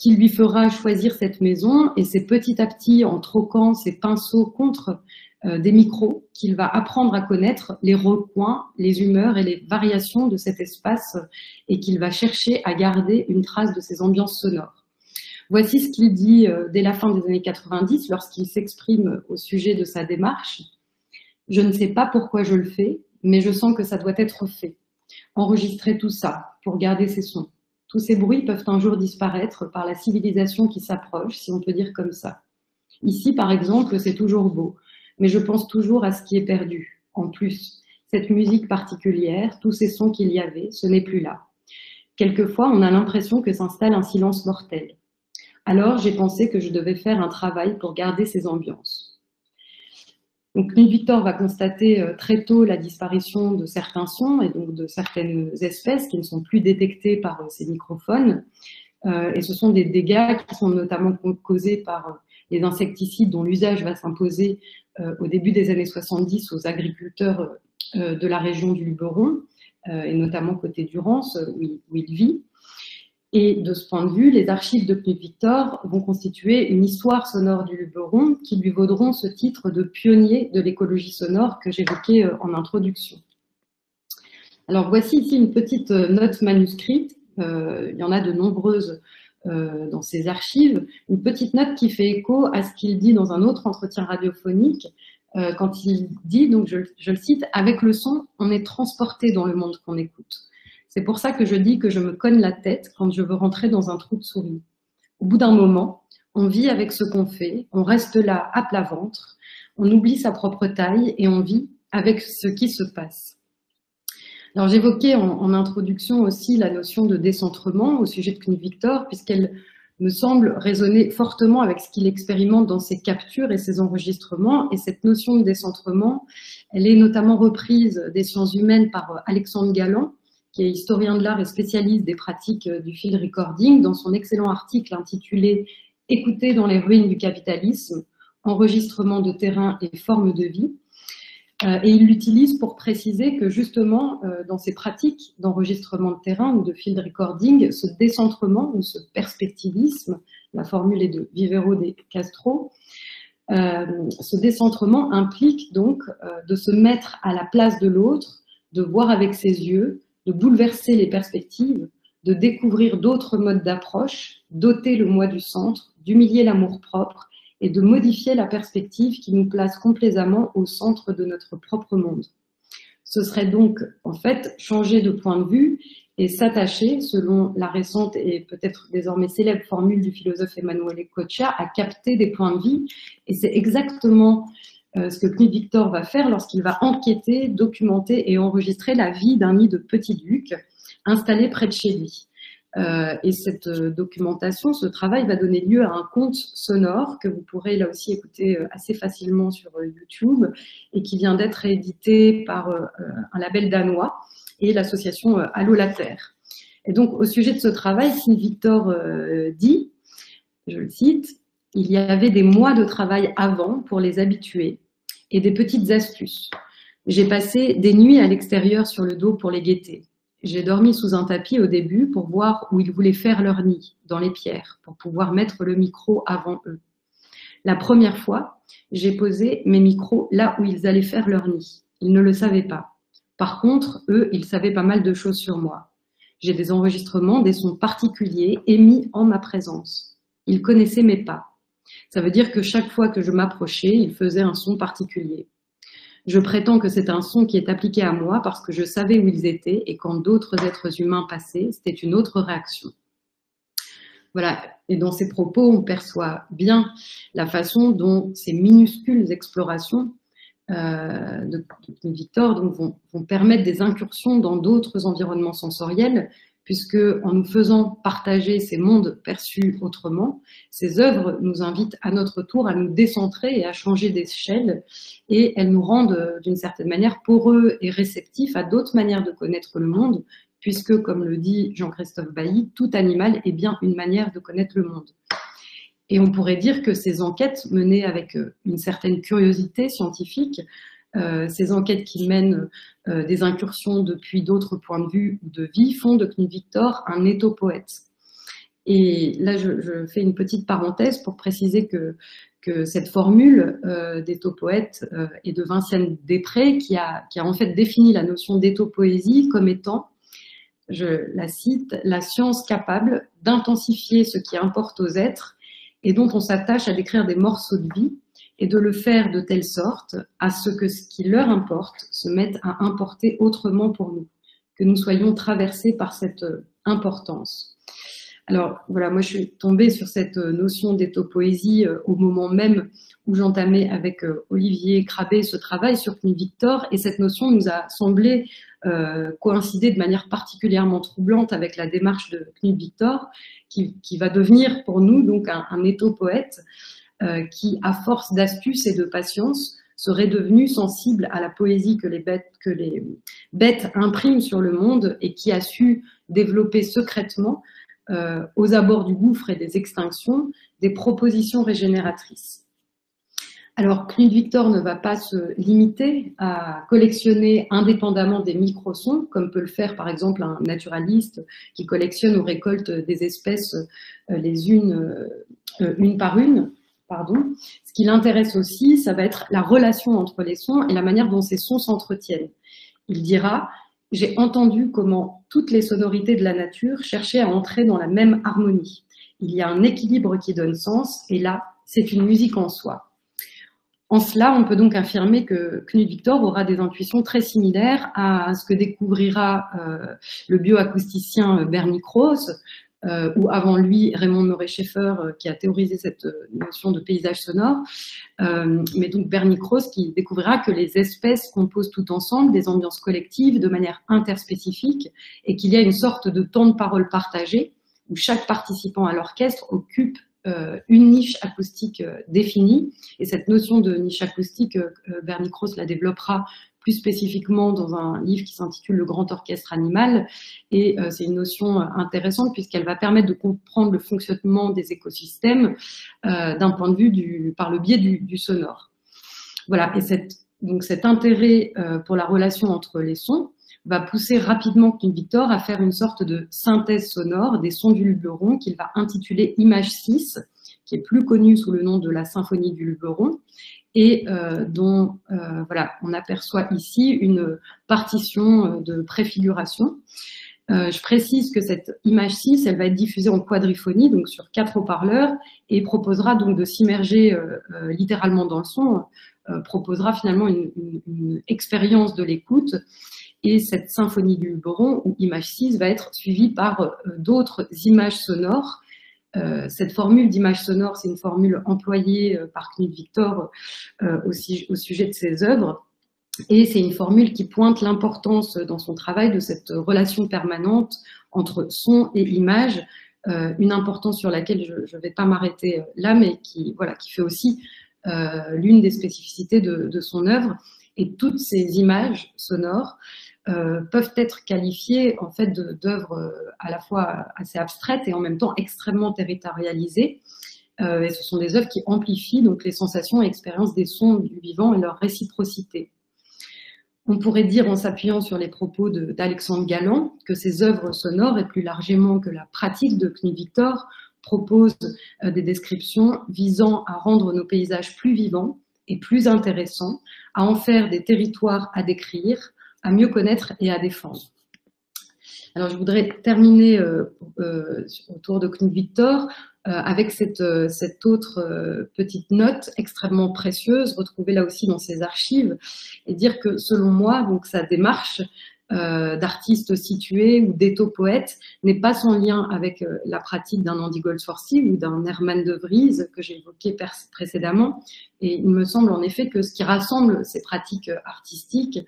qui lui fera choisir cette maison et c'est petit à petit, en troquant ses pinceaux contre euh, des micros, qu'il va apprendre à connaître les recoins, les humeurs et les variations de cet espace et qu'il va chercher à garder une trace de ses ambiances sonores. Voici ce qu'il dit euh, dès la fin des années 90 lorsqu'il s'exprime au sujet de sa démarche. Je ne sais pas pourquoi je le fais, mais je sens que ça doit être fait. Enregistrer tout ça pour garder ces sons. Tous ces bruits peuvent un jour disparaître par la civilisation qui s'approche, si on peut dire comme ça. Ici, par exemple, c'est toujours beau, mais je pense toujours à ce qui est perdu. En plus, cette musique particulière, tous ces sons qu'il y avait, ce n'est plus là. Quelquefois, on a l'impression que s'installe un silence mortel. Alors, j'ai pensé que je devais faire un travail pour garder ces ambiances. Donc, Victor va constater euh, très tôt la disparition de certains sons et donc de certaines espèces qui ne sont plus détectées par euh, ces microphones. Euh, et ce sont des dégâts qui sont notamment causés par les insecticides dont l'usage va s'imposer au début des années 70 aux agriculteurs de la région du Luberon, et notamment côté Durance, où il vit. Et de ce point de vue, les archives de Knut Victor vont constituer une histoire sonore du Luberon qui lui vaudront ce titre de pionnier de l'écologie sonore que j'évoquais euh, en introduction. Alors voici ici une petite euh, note manuscrite, euh, il y en a de nombreuses dans ces archives, une petite note qui fait écho à ce qu'il dit dans un autre entretien radiophonique, quand il dit, donc je, je le cite, avec le son, on est transporté dans le monde qu'on écoute. C'est pour ça que je dis que je me cogne la tête quand je veux rentrer dans un trou de souris. Au bout d'un moment, on vit avec ce qu'on fait, on reste là à plat ventre, on oublie sa propre taille et on vit avec ce qui se passe. Alors j'évoquais en, introduction aussi la notion de décentrement au sujet de Knut Victor, puisqu'elle me semble résonner fortement avec ce qu'il expérimente dans ses captures et ses enregistrements. Et cette notion de décentrement, elle est notamment reprise des sciences humaines par Alexandre Galland, qui est historien de l'art et spécialiste des pratiques du field recording, dans son excellent article intitulé Écouter dans les ruines du capitalisme, enregistrement de terrain et forme de vie. Euh, et il l'utilise pour préciser que justement, euh, dans ces pratiques d'enregistrement de terrain ou de field recording, ce décentrement ou ce perspectivisme, la formule est de Vivero de Castro, euh, ce décentrement implique donc de se mettre à la place de l'autre, de voir avec ses yeux, de bouleverser les perspectives, de découvrir d'autres modes d'approche, d'ôter le moi du centre, d'humilier l'amour propre et de modifier la perspective qui nous place complaisamment au centre de notre propre monde. Ce serait donc en fait changer de point de vue et s'attacher, selon la récente et peut-être désormais célèbre formule du philosophe Emmanuel Cocha, à capter des points de vie. Et c'est exactement ce que Knut Victor va faire lorsqu'il va enquêter, documenter et enregistrer la vie d'un nid de petit duc installé près de chez lui. Euh, et cette euh, documentation, ce travail va donner lieu à un conte sonore que vous pourrez là aussi écouter euh, assez facilement sur YouTube et qui vient d'être édité par un label danois et l'association Allo la Terre. Et donc au sujet de ce travail, Sylvie Victor dit, je le cite, il y avait des mois de travail avant pour les habituer et des petites astuces. J'ai passé des nuits à l'extérieur sur le dos pour les guetter. J'ai dormi sous un tapis au début pour voir où ils voulaient faire leur nid, dans les pierres, pour pouvoir mettre le micro avant eux. La première fois, j'ai posé mes micros là où ils allaient faire leur nid. Ils ne le savaient pas. Par contre, eux, ils savaient pas mal de choses sur moi. J'ai des enregistrements, des sons particuliers émis en ma présence. Ils connaissaient mes pas. Ça veut dire que chaque fois que je m'approchais, ils faisaient un son particulier. Je prétends que c'est un son qui est appliqué à moi parce que je savais où ils étaient et quand d'autres êtres humains passaient, c'était une autre réaction. Voilà, et dans ces propos, on perçoit bien la façon dont ces minuscules explorations euh, de, Victor vont, permettre des incursions dans d'autres environnements sensoriels puisque en nous faisant partager ces mondes perçus autrement, ces œuvres nous invitent à notre tour à nous décentrer et à changer d'échelle, et elles nous rendent d'une certaine manière poreux et réceptifs à d'autres manières de connaître le monde, puisque, comme le dit Jean-Christophe Bailly, tout animal est bien une manière de connaître le monde. Et on pourrait dire que ces enquêtes menées avec une certaine curiosité scientifique euh, ces enquêtes qui mènent euh, des incursions depuis d'autres points de vue de vie font de Knut Victor un étau-poète. Et là, je, fais une petite parenthèse pour préciser que, cette formule euh, d'étau-poète euh, est de Vinciane Després, qui a, en fait défini la notion d'étau-poésie comme étant, je la cite, la science capable d'intensifier ce qui importe aux êtres et dont on s'attache à décrire des morceaux de vie et de le faire de telle sorte à ce que ce qui leur importe se mette à importer autrement pour nous, que nous soyons traversés par cette euh, importance. Alors voilà, moi je suis tombée sur cette euh, notion d'éthopoésie euh, au moment même où j'entamais avec Olivier Crabé ce travail sur Knut Victor, et cette notion nous a semblé coïncider de manière particulièrement troublante avec la démarche de Knut Victor, qui, va devenir pour nous donc un, un éthopoète, euh, qui, à force d'astuce et de patience, serait devenu sensible à la poésie que les, bêtes, impriment sur le monde et qui a su développer secrètement, euh, aux abords du gouffre et des extinctions, des propositions régénératrices. Alors, Knut Victor ne va pas se limiter à collectionner indépendamment des microsons, comme peut le faire par exemple un naturaliste qui collectionne ou récolte des espèces euh, les unes, une par une. Pardon. Ce qui l'intéresse aussi, ça va être la relation entre les sons et la manière dont ces sons s'entretiennent. Il dira J'ai entendu comment toutes les sonorités de la nature cherchaient à entrer dans la même harmonie. Il y a un équilibre qui donne sens, et là, c'est une musique en soi. En cela, on peut donc affirmer que Knut Victor aura des intuitions très similaires à ce que découvrira euh, le bioacousticien Bernie Krause euh, ou avant lui Raymond Murray Schaeffer euh, qui a théorisé cette euh, notion de paysage sonore, mais donc Bernie Krause qui découvrira que les espèces composent tout ensemble des ambiances collectives de manière interspécifique et qu'il y a une sorte de temps de parole partagé où chaque participant à l'orchestre occupe une niche acoustique définie. Et cette notion de niche acoustique, Bernie Krause la développera plus spécifiquement dans un livre qui s'intitule Le Grand Orchestre Animal. Et c'est une notion intéressante puisqu'elle va permettre de comprendre le fonctionnement des écosystèmes d'un point de vue par le biais du, sonore. Voilà, et donc cet intérêt pour la relation entre les sons, va pousser rapidement Knut Victor à faire une sorte de synthèse sonore des sons du Luberon qu'il va intituler Image 6, qui est plus connue sous le nom de la symphonie du Luberon, et euh, dont euh, voilà, on aperçoit ici une partition euh, de préfiguration. je précise que cette image 6, elle va être diffusée en quadriphonie, donc sur quatre haut-parleurs, et proposera donc de s'immerger littéralement dans le son, proposera finalement une, une expérience de l'écoute et cette symphonie du Boron, ou image 6, va être suivie par euh, d'autres images sonores. Euh, cette formule d'image sonore, c'est une formule employée euh, par Knut Victor au, au, sujet de ses œuvres. Et c'est une formule qui pointe l'importance dans son travail de cette relation permanente entre son et image, une importance sur laquelle je ne vais pas m'arrêter là, mais qui, voilà, qui fait aussi l'une des spécificités de, de, son œuvre. Et toutes ces images sonores euh, peuvent être qualifiées en fait d'œuvres euh, à la fois assez abstraites et en même temps extrêmement territorialisées. Euh, et ce sont des œuvres qui amplifient donc les sensations et expériences des sons du vivant et leur réciprocité. On pourrait dire, en s'appuyant sur les propos d'Alexandre Galland, que ces œuvres sonores, et plus largement que la pratique de Knut Victor, proposent des descriptions visant à rendre nos paysages plus vivants et plus intéressants, à en faire des territoires à décrire, à mieux connaître et à défendre. Alors, je voudrais terminer euh, euh, autour de Knut Victor euh, avec cette, cette autre petite note extrêmement précieuse, retrouvée là aussi dans ses archives, et dire que selon moi, donc sa démarche d'artiste situé ou d'éto-poète n'est pas sans lien avec la pratique d'un Andy Goldsworthy ou d'un Herman de Vries que j'ai évoqué précédemment. Et il me semble en effet que ce qui rassemble ces pratiques artistiques,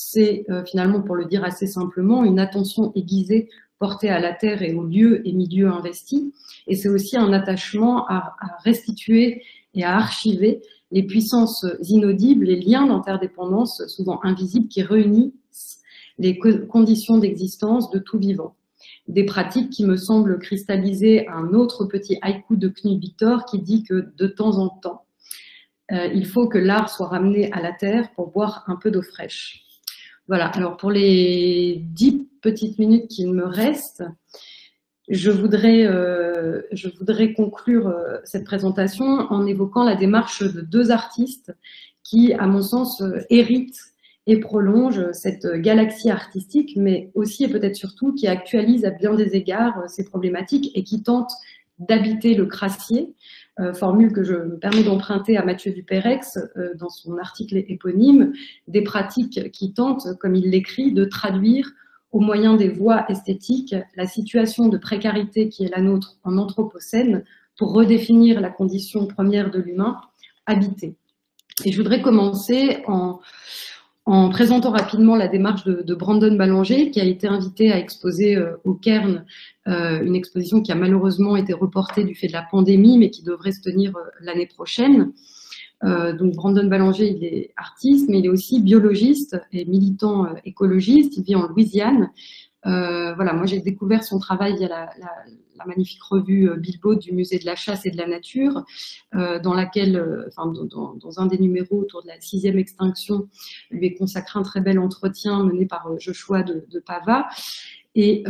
c'est euh, finalement, pour le dire assez simplement, une attention aiguisée portée à la terre et aux lieux et milieux investis. Et c'est aussi un attachement à, restituer et à archiver les puissances inaudibles, les liens d'interdépendance souvent invisibles qui réunissent les conditions d'existence de tout vivant. Des pratiques qui me semblent cristalliser un autre petit haïku de Knut Victor qui dit que de temps en temps, euh, il faut que l'art soit ramené à la terre pour boire un peu d'eau fraîche. Voilà, alors pour les dix petites minutes qu'il me voudrais, euh, je voudrais conclure euh, cette présentation en évoquant la démarche de deux artistes qui, à mon sens, euh, héritent et prolongent cette galaxie artistique, mais aussi et peut-être surtout qui actualisent à bien des égards ces problématiques et qui tentent d'habiter le crassier, euh, formule que je me permets d'emprunter à Mathieu Dupérex euh, dans son article éponyme, des pratiques qui tentent, comme il l'écrit, de traduire au moyen des voies esthétiques la situation de précarité qui est la nôtre en Anthropocène pour redéfinir la condition première de l'humain, habité. Et je voudrais commencer en, en présentant rapidement la démarche de, Brandon Ballanger, qui a été invité à exposer euh, au Cairn euh, une exposition qui a malheureusement été reportée du fait de la pandémie, mais qui devrait se tenir euh, l'année prochaine. donc Brandon Ballanger, il est artiste, mais il est aussi biologiste et militant écologiste. Il vit en Louisiane. Voilà, moi j'ai découvert son travail via la, magnifique revue euh, Bilbo du musée de la chasse et de la nature, euh, dans laquelle, euh, enfin, dans, un des numéros autour de la sixième extinction, lui est consacré un très bel entretien mené par Joshua de, Pava. Et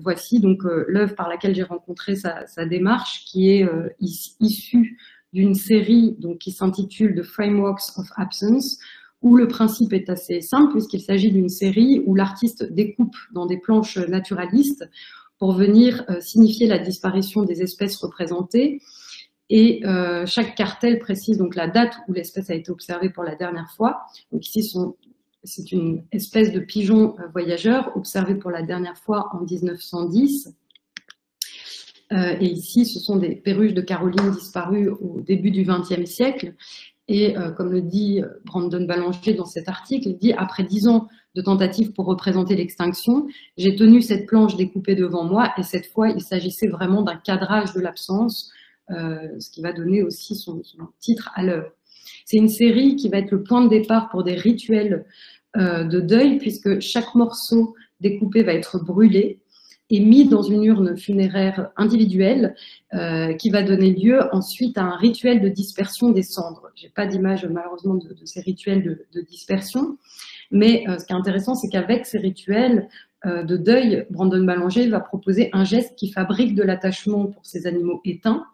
voici donc l'œuvre par laquelle j'ai rencontré sa, démarche, qui est issue d'une série donc, qui s'intitule The Frameworks of Absence, où le principe est assez simple, puisqu'il s'agit d'une série où l'artiste découpe dans des planches naturalistes pour venir euh, signifier la disparition des espèces représentées. Et euh, chaque cartel précise donc la date où l'espèce a été observée pour la dernière fois. Donc ici, c'est une espèce de pigeon euh, voyageur observé pour la dernière fois en 1910. et ici, ce sont des perruches de Caroline disparues au début du XXe siècle. Et comme le dit Brandon Ballanger dans cet article, il dit après dix ans de tentatives pour représenter l'extinction. J'ai tenu cette planche découpée devant moi et cette fois, il s'agissait vraiment d'un cadrage de l'absence, euh, ce qui va donner aussi son, titre à l'œuvre. C'est une série qui va être le point de départ pour des rituels de deuil, puisque chaque morceau découpé va être brûlé et mis dans une urne funéraire individuelle euh, qui va donner lieu ensuite à un rituel de dispersion des cendres. J'ai pas d'image malheureusement de, ces rituels de, dispersion, mais euh, ce qui est intéressant, c'est qu'avec ces rituels euh, de deuil, Brandon Ballanger va proposer un geste qui fabrique de l'attachement pour ces animaux éteints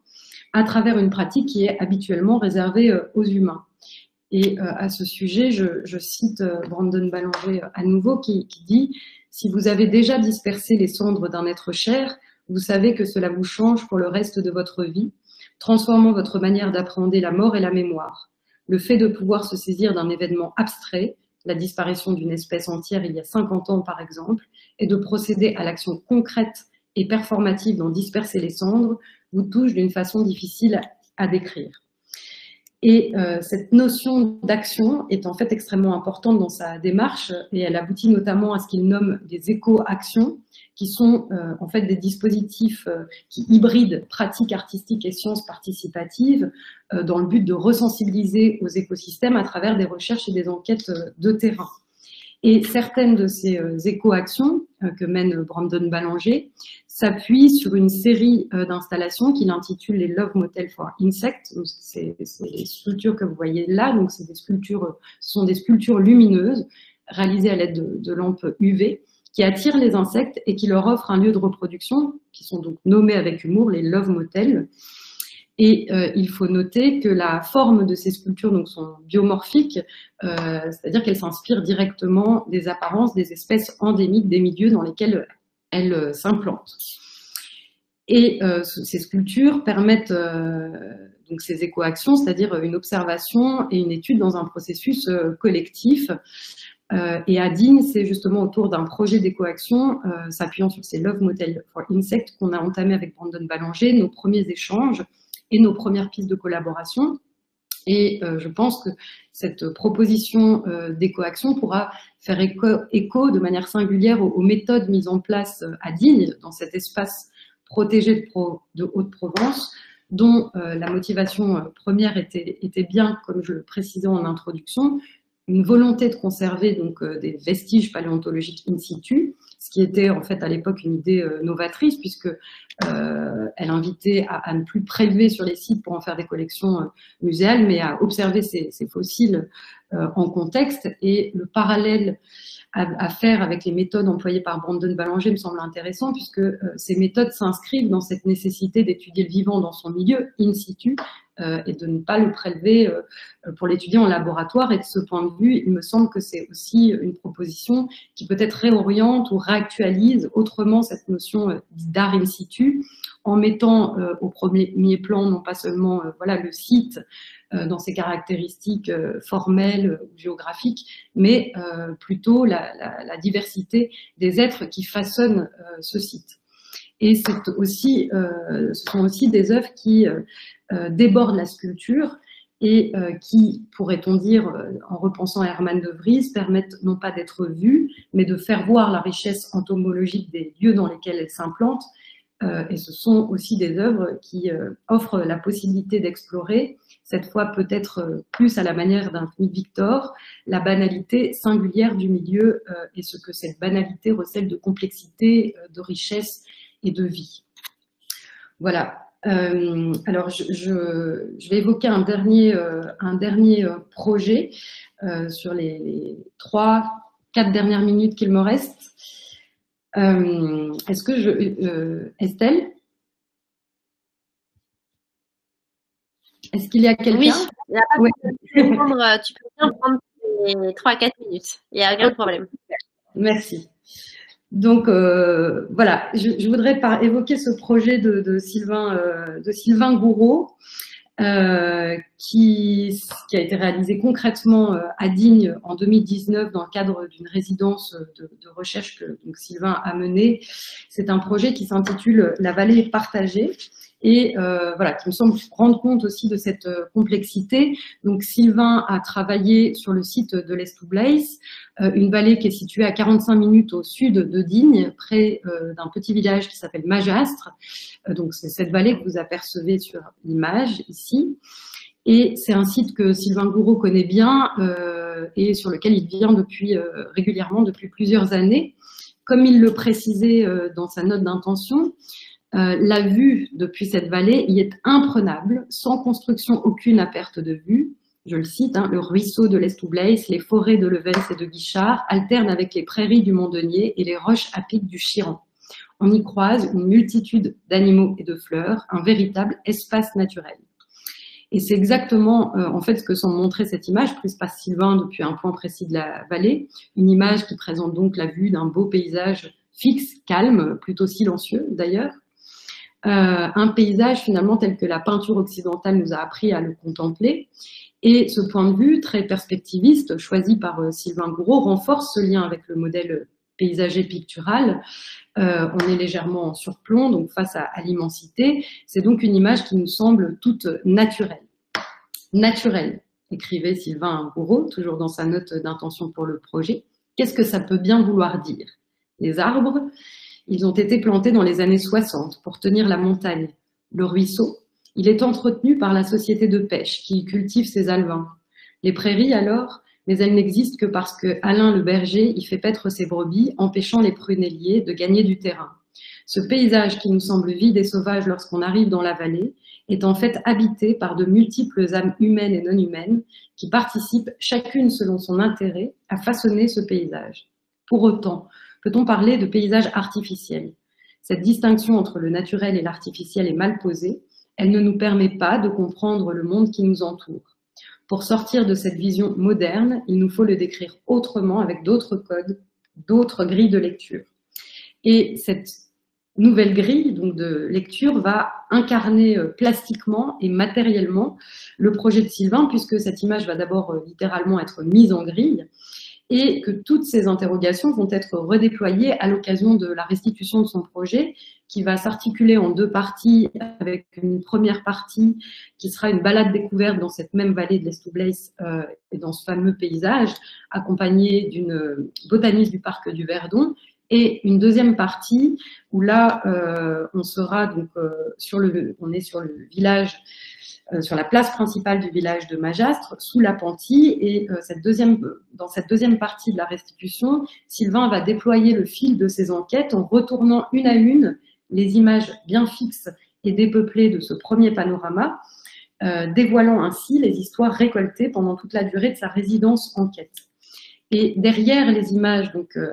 à travers une pratique qui est habituellement réservée aux humains. Et à ce sujet, je, cite Brandon Ballanger à nouveau qui dit si vous avez déjà dispersé les cendres d'un être cher, vous savez que cela vous change pour le reste de votre vie, transformant votre manière d'appréhender la mort et la mémoire. Le fait de pouvoir se saisir d'un événement abstrait, la disparition d'une espèce entière il y a 50 ans par exemple, et de procéder à l'action concrète et performative d'en disperser les cendres, vous touche d'une façon difficile à décrire. Et euh, cette notion d'action est en fait extrêmement importante dans sa démarche et elle aboutit notamment à ce qu'il nomme des éco-actions, qui sont euh, en fait des dispositifs euh, qui hybrident pratiques artistiques et sciences participatives dans le but de resensibiliser aux écosystèmes à travers des recherches et des enquêtes de terrain. Et certaines de ces éco-actions que mène Brandon Ballanger s'appuient sur une série euh, d'installations qu'il intitule les Love Motel for Insects. C'est les sculptures que vous voyez là. Donc, sculptures, ce sont des sculptures lumineuses réalisées à l'aide de, lampes UV qui attirent les insectes et qui leur offrent un lieu de reproduction, qui sont donc nommés avec humour les Love Motels. Et euh, il faut noter que la forme de ces sculptures donc, sont biomorphiques, euh, c'est-à-dire qu'elles s'inspirent directement des apparences des espèces endémiques des milieux dans lesquels elles euh, s'implantent. Et ces sculptures permettent donc ces écoactions, c'est-à-dire une observation et une étude dans un processus collectif. et à Digne, c'est justement autour d'un projet d'écoaction, s'appuyant sur ces Love Motel for Insects qu'on a entamé avec Brandon Ballanger, nos premiers échanges et nos premières pistes de collaboration. Et euh, je pense que cette proposition euh, d'écoaction pourra faire écho, de manière singulière aux, méthodes mises en place euh, à Digne, dans cet espace protégé de, Haute-Provence, dont la motivation première était, était, bien, comme je le précisais en introduction, une volonté de conserver donc des vestiges paléontologiques in situ, ce qui était en fait à l'époque une idée novatrice puisque euh, elle invitait à, ne plus prélever sur les sites pour en faire des collections euh, muséales, mais à observer ces, fossiles euh, en contexte. Et le parallèle à, faire avec les méthodes employées par Brandon Ballanger me semble intéressant, puisque ces méthodes s'inscrivent dans cette nécessité d'étudier le vivant dans son milieu, in situ, et de ne pas le prélever pour l'étudier en laboratoire. Et de ce point de vue, il me semble que c'est aussi une proposition qui peut-être réoriente ou réactualise autrement cette notion d'art in situ en mettant euh, au premier plan non pas seulement euh, voilà le site euh, dans ses caractéristiques formelles ou géographiques, mais plutôt la, diversité des êtres qui façonnent ce site. Et c'est aussi, ce sont aussi des œuvres qui débordent la sculpture et qui, pourrait-on dire, en repensant à Hermann de Vries, permettent non pas d'être vues, mais de faire voir la richesse entomologique des lieux dans lesquels elles s'implantent euh, et ce sont aussi des œuvres qui euh, offrent la possibilité d'explorer, cette fois peut-être euh, plus à la manière d'un Victor, la banalité singulière du milieu et ce que cette banalité recèle de complexité, de richesse et de vie. Voilà. Alors, je, vais évoquer un dernier, un dernier projet sur les, les trois, quatre dernières minutes qu'il me reste. Euh, est-ce que je... Euh, Estelle? Est-ce qu'il y a quelqu'un?
Oui, il tu, peux prendre, tu peux bien prendre les 3-4 minutes. Il n'y a aucun problème.
Merci. Donc euh, voilà, je, voudrais par, évoquer ce projet de, Sylvain, de Sylvain Gouraud, euh, qui, a été réalisé concrètement euh, à Digne en 2019 dans le cadre d'une résidence de, recherche que Sylvain a menée. C'est un projet qui s'intitule La vallée partagée et euh, voilà, qui me semble rendre compte aussi de cette euh, complexité. Donc Sylvain a travaillé sur le site de l'Estoublaise, euh, une vallée qui est située à 45 minutes au sud de Digne, près d'un petit village qui s'appelle Majastre. donc c'est cette vallée que vous apercevez sur l'image ici. Et c'est un site que Sylvain Gouraud connaît bien et sur lequel il vient depuis régulièrement depuis plusieurs années. Comme il le précisait dans sa note d'intention, la vue depuis cette vallée y est imprenable, sans construction aucune à perte de vue je le cite, hein, le ruisseau de l'Estoublaise, les forêts de Levens et de Guichard alternent avec les prairies du Mont-Denier et les roches à pic du Chiran. On y croise une multitude d'animaux et de fleurs, un véritable espace naturel. Et c'est exactement euh, en fait ce que semble montrer cette image prise par Sylvain depuis un point précis de la vallée, une image qui présente donc la vue d'un beau paysage fixe, calme, plutôt silencieux d'ailleurs, euh, un paysage finalement tel que la peinture occidentale nous a appris à le contempler et ce point de vue très perspectiviste, choisi par euh, Sylvain Gouraud, renforce ce lien avec le modèle paysager pictural. Euh, on est légèrement en surplomb, donc face à, l'immensité. C'est donc une image qui nous semble toute naturelle. Naturelle, écrivait Sylvain Gouraud, toujours dans sa note d'intention pour le projet. Qu'est-ce que ça peut bien vouloir dire? Les arbres, ils ont été plantés dans les années 60 pour tenir la montagne. Le ruisseau, il est entretenu par la société de pêche qui cultive ses alevins. Les prairies alors, mais elles n'existent que parce que Alain le berger y fait paître ses brebis, empêchant les prunelliers de gagner du terrain. Ce paysage qui nous semble vide et sauvage lorsqu'on arrive dans la vallée est en fait habité par de multiples âmes humaines et non humaines qui participent chacune selon son intérêt à façonner ce paysage. Pour autant, peut-on parler de paysage artificiel? Cette distinction entre le naturel et l'artificiel est mal posée elle ne nous permet pas de comprendre le monde qui nous entoure. Pour sortir de cette vision moderne, il nous faut le décrire autrement avec d'autres codes, d'autres grilles de lecture. Et cette nouvelle grille donc de lecture va incarner euh, plastiquement et matériellement le projet de Sylvain, puisque cette image va d'abord euh, littéralement être mise en grille, et que toutes ces interrogations vont être redéployées à l'occasion de la restitution de son projet, qui va s'articuler en deux parties, avec une première partie qui sera une balade découverte dans cette même vallée de l'Estoublaise euh, et dans ce fameux paysage, accompagnée d'une botaniste du parc du Verdon, et une deuxième partie où là, euh, on sera donc euh, sur le, on est sur le village sur la place principale du village de Majastre, sous la Pantie. Et euh, cette deuxième, dans cette deuxième partie de la restitution, Sylvain va déployer le fil de ses enquêtes en retournant une à une les images bien fixes et dépeuplées de ce premier panorama, euh, dévoilant ainsi les histoires récoltées pendant toute la durée de sa résidence en quête. Et derrière les images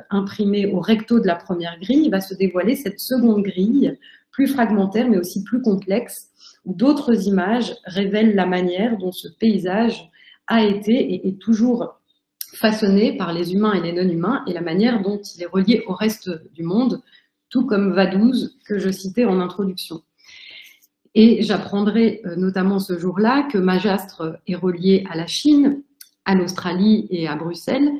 imprimées au recto de la première grille, va se dévoiler cette seconde grille, plus fragmentaire mais aussi plus complexe, d'autres images révèlent la manière dont ce paysage a été et est toujours façonné par les humains et les non-humains et la manière dont il est relié au reste du monde, tout comme Vadouze que je citais en introduction. Et j'apprendrai euh, notamment ce jour-là que Majastre est relié à la Chine, à l'Australie et à Bruxelles,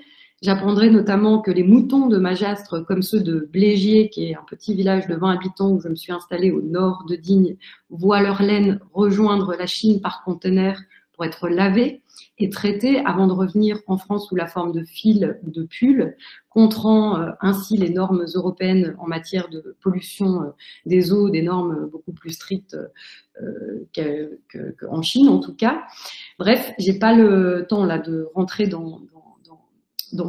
J'apprendrai notamment que les moutons de Majastre, comme ceux de Blégier, qui est un petit village de 20 habitants où je me suis installée au nord de Digne, voient leur laine rejoindre la Chine par conteneur pour être lavée et traitée avant de revenir en France sous la forme de fils ou de pulls, contrant euh, ainsi les normes européennes en matière de pollution euh, des eaux, des normes beaucoup plus strictes euh, qu'en Chine en tout cas. Bref, j'ai pas le temps là de rentrer dans dans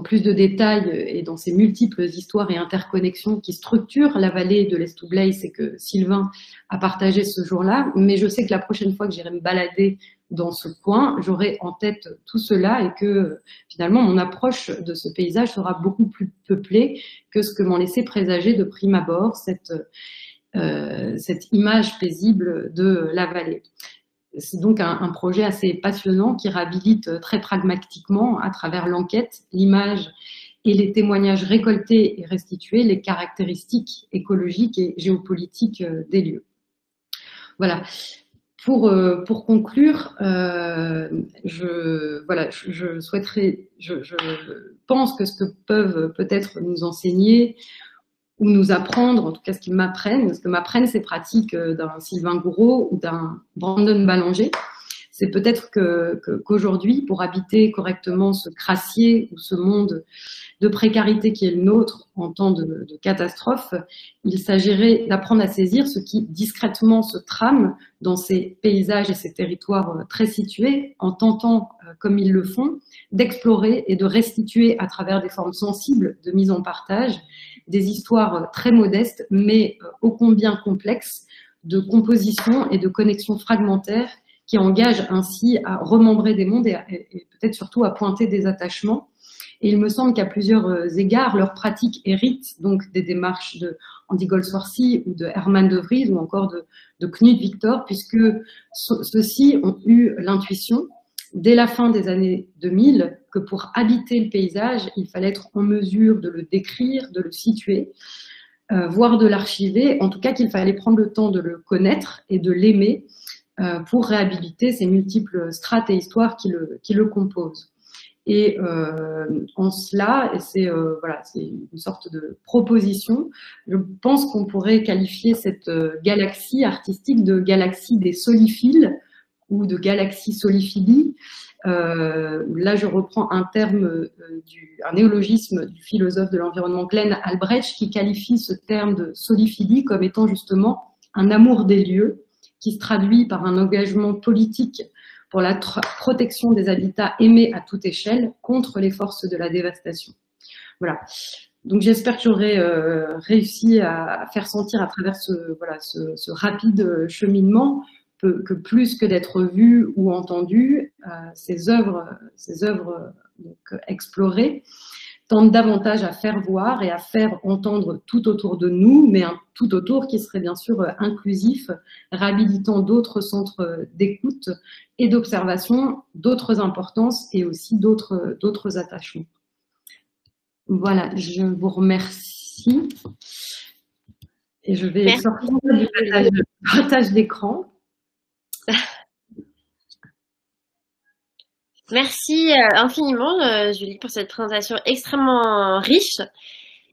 plus de détails et dans ces multiples histoires et interconnexions qui structurent la vallée de l'Estoublaise et que Sylvain a partagé ce jour-là. Mais je sais que la prochaine fois que j'irai me balader dans ce coin, j'aurai en tête tout cela et que finalement mon approche de ce paysage sera beaucoup plus peuplée que ce que m'en laissait présager de prime abord cette, euh, cette image paisible de la vallée. C'est donc un, projet assez passionnant qui réhabilite euh, très pragmatiquement, à travers l'enquête, l'image et les témoignages récoltés et restitués, les caractéristiques écologiques et géopolitiques euh, des lieux. Voilà. Pour, euh, conclure, je, souhaiterais, je, pense que ce que peuvent peut-être nous enseigner ou nous apprendre, en tout cas ce qu'ils m'apprennent, ce que m'apprennent ces pratiques euh, d'un Sylvain Gouraud ou d'un Brandon Ballanger, c'est peut-être qu'aujourd'hui, pour habiter correctement ce crassier ou ce monde de précarité qui est le nôtre en temps de, catastrophe, il s'agirait d'apprendre à saisir ce qui discrètement se trame dans ces paysages et ces territoires euh, très situés, en tentant, euh, comme ils le font, d'explorer et de restituer à travers des formes sensibles de mise en partage des histoires euh, très modestes, mais ô combien complexes, de composition et de connexions fragmentaires qui engagent ainsi à remembrer des mondes et, peut-être surtout à pointer des attachements. Et il me semble qu'à plusieurs euh, égards, leur pratique hérite donc des démarches de Andy Goldsworthy ou de Herman de Vries ou encore de, Knut Victor, puisque ceux-ci ont eu l'intuition dès la fin des années 2000 que pour habiter le paysage, il fallait être en mesure de le décrire, de le situer, euh, voire de l'archiver, en tout cas qu'il fallait prendre le temps de le connaître et de l'aimer pour réhabiliter ces multiples strates et histoires qui le, qui le composent. Et euh, en cela, c'est euh, voilà, une sorte de proposition. Je pense qu'on pourrait qualifier cette euh, galaxie artistique de galaxie des soliphiles ou de galaxie soliphilie. là, je reprends un terme, un néologisme du philosophe de l'environnement Glenn Albrecht qui qualifie ce terme de soliphilie comme étant justement un amour des lieux qui se traduit par un engagement politique pour la protection des habitats aimés à toute échelle contre les forces de la dévastation. Voilà. Donc j'espère que j'aurai euh, réussi à faire sentir à travers ce, voilà, ce, rapide cheminement que plus que d'être vu ou entendu, euh, ces œuvres, ces œuvres explorées tente davantage à faire voir et à faire entendre tout autour de nous, mais un tout autour qui serait bien sûr euh, inclusif, réhabilitant d'autres centres d'écoute et d'observation, d'autres importances et aussi d'autres attachements. Voilà, je vous remercie. Et je vais sortir du partage d'écran.
Merci euh, infiniment, euh, Julie, pour cette présentation extrêmement riche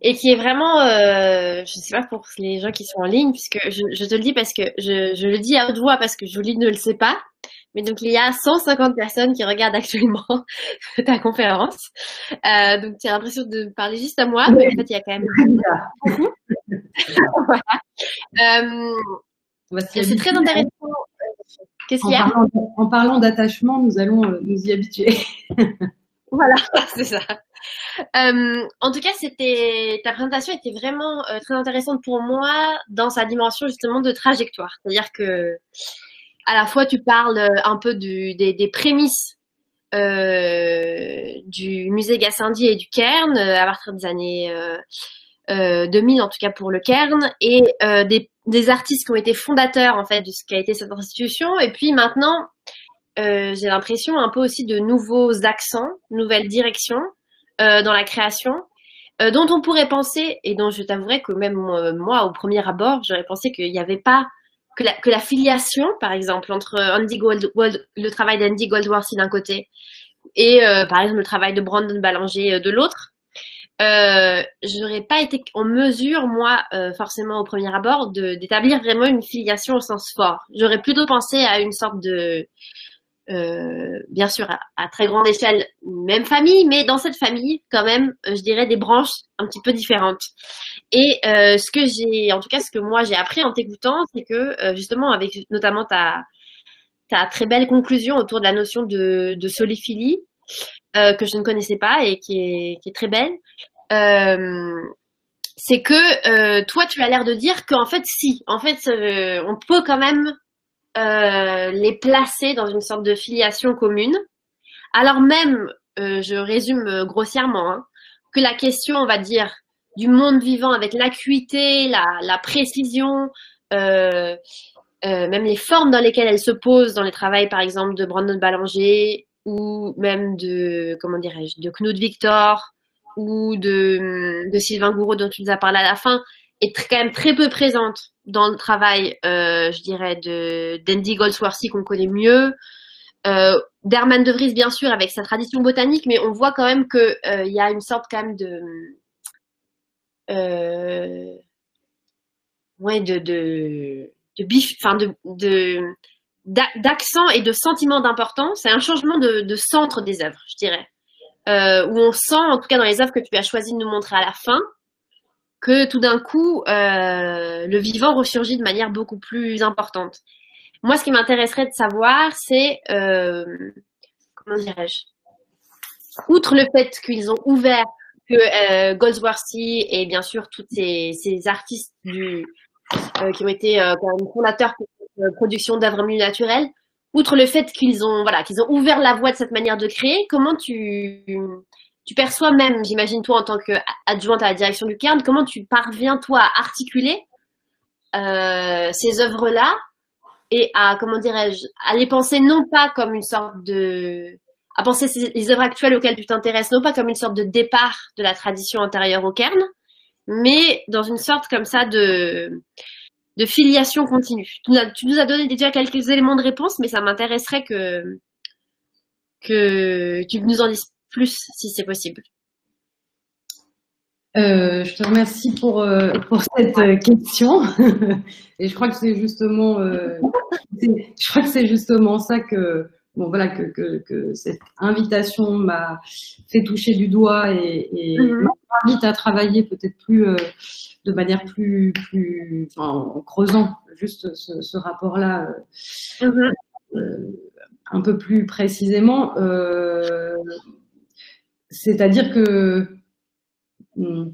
et qui est vraiment, euh, je ne sais pas pour les gens qui sont en ligne, puisque je, te le dis parce que je, le dis à haute voix parce que Julie ne le sait pas, mais donc il y a 150 personnes qui regardent actuellement <laughs> ta conférence. donc tu as l'impression de parler juste à moi, mais en fait il y a quand même beaucoup. <laughs> c'est très intéressant
Qu'est-ce qu'il y a En parlant d'attachement, nous allons euh, nous y habituer. <laughs>
voilà, <laughs> c'est ça. Euh, en tout cas, c'était ta présentation était vraiment euh, très intéressante pour moi dans sa dimension justement de trajectoire. C'est-à-dire que à la fois tu parles un peu des, prémices du musée Gassendi et du Cairn à partir des années 2000 en tout cas pour le Cairn et des des artistes qui ont été fondateurs en fait de ce qu'a été cette institution. Et puis maintenant, euh, j'ai l'impression un peu aussi de nouveaux accents, nouvelles directions euh, dans la création, euh, dont on pourrait penser et dont je t'avouerais que même moi, au premier abord, j'aurais pensé qu'il n'y avait pas que la, que la, filiation, par exemple, entre Andy Gold, le travail d'Andy Goldworthy d'un côté et par exemple le travail de Brandon Ballanger de l'autre, euh, je n'aurais pas été en mesure, moi, euh, forcément au premier abord, d'établir vraiment une filiation au sens fort. J'aurais plutôt pensé à une sorte de, euh, bien sûr, à, très grande échelle, même famille, mais dans cette famille, quand même, je dirais des branches un petit peu différentes. Et ce que j'ai, en tout cas, ce que moi j'ai appris en t'écoutant, c'est que justement, avec notamment ta, ta très belle conclusion autour de la notion de, de soliphilie, euh, que je ne connaissais pas et qui est, qui est très belle, euh, c'est que euh, toi, tu as l'air de dire qu'en fait, si, en fait, on peut quand même les placer dans une sorte de filiation commune. Alors même, je résume grossièrement, hein, que la question, on va dire, du monde vivant avec l'acuité, la, la, précision, euh, même les formes dans lesquelles elle se pose dans les travaux, par exemple, de Brandon Ballanger ou même de, comment dirais-je, de Knut Victor ou de, de Sylvain Gouraud dont tu nous as parlé à la fin, est quand même très peu présente dans le travail, euh, je dirais, de d'Andy Goldsworthy qu'on connaît mieux. Euh, D'Herman de Vries, bien sûr, avec sa tradition botanique, mais on voit quand même qu'il euh, y a une sorte quand même de... Euh, ouais, de... de, de bif, enfin de, de d'accent et de sentiment d'importance, c'est un changement de, centre des œuvres, je dirais. Euh, où on sent, en tout cas dans les œuvres que tu as choisi de nous montrer à la fin, que tout d'un coup, euh, le vivant ressurgit de manière beaucoup plus importante. Moi, ce qui m'intéresserait de savoir, c'est, euh, comment dirais-je, outre le fait qu'ils ont ouvert que Goldsworthy et bien sûr tous ces, artistes qui ont été fondateurs pour la production d'œuvres naturelles, outre le fait qu'ils ont voilà qu'ils ont ouvert la voie de cette manière de créer, comment tu tu perçois même, j'imagine toi en tant qu'adjointe à la direction du Cairn, comment tu parviens toi à articuler euh, ces œuvres-là et à comment dirais-je à les penser non pas comme une sorte de à penser les œuvres actuelles auxquelles tu t'intéresses non pas comme une sorte de départ de la tradition antérieure au Cairn, mais dans une sorte comme ça de de filiation continue. Tu nous, as, donné déjà quelques éléments de réponse, mais ça m'intéresserait que, que tu nous en dises plus si c'est possible.
Euh, je te remercie pour, euh, pour cette euh, question. <laughs> Et je crois que c'est justement, je crois que c'est justement ça que, bon voilà, que, que, que cette invitation m'a fait toucher du doigt et, et mm-hmm. m'invite à travailler peut-être plus de manière plus, plus en creusant juste ce, rapport-là mm-hmm. un peu plus précisément. C'est-à-dire que, hmm,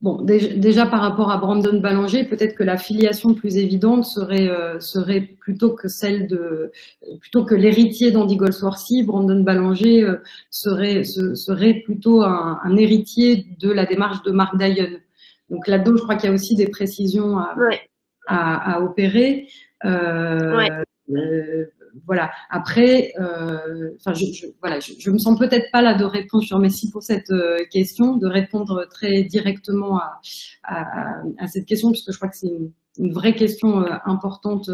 bon, déjà, par rapport à Brandon Ballanger, peut-être que la filiation plus évidente serait, euh, serait plutôt que celle de, plutôt que l'héritier d'Andy Goldsworthy, Brandon Ballanger euh, serait, serait plutôt un, héritier de la démarche de Mark Dyon. Donc là-dedans, je crois qu'il y a aussi des précisions à, à, opérer. Euh, euh voilà. Après, euh, enfin, je, je, voilà, je, me sens peut-être pas là de répondre. Je remercie pour cette euh, question, de répondre très directement à, à, à, cette question, puisque je crois que c'est une, une, vraie question euh, importante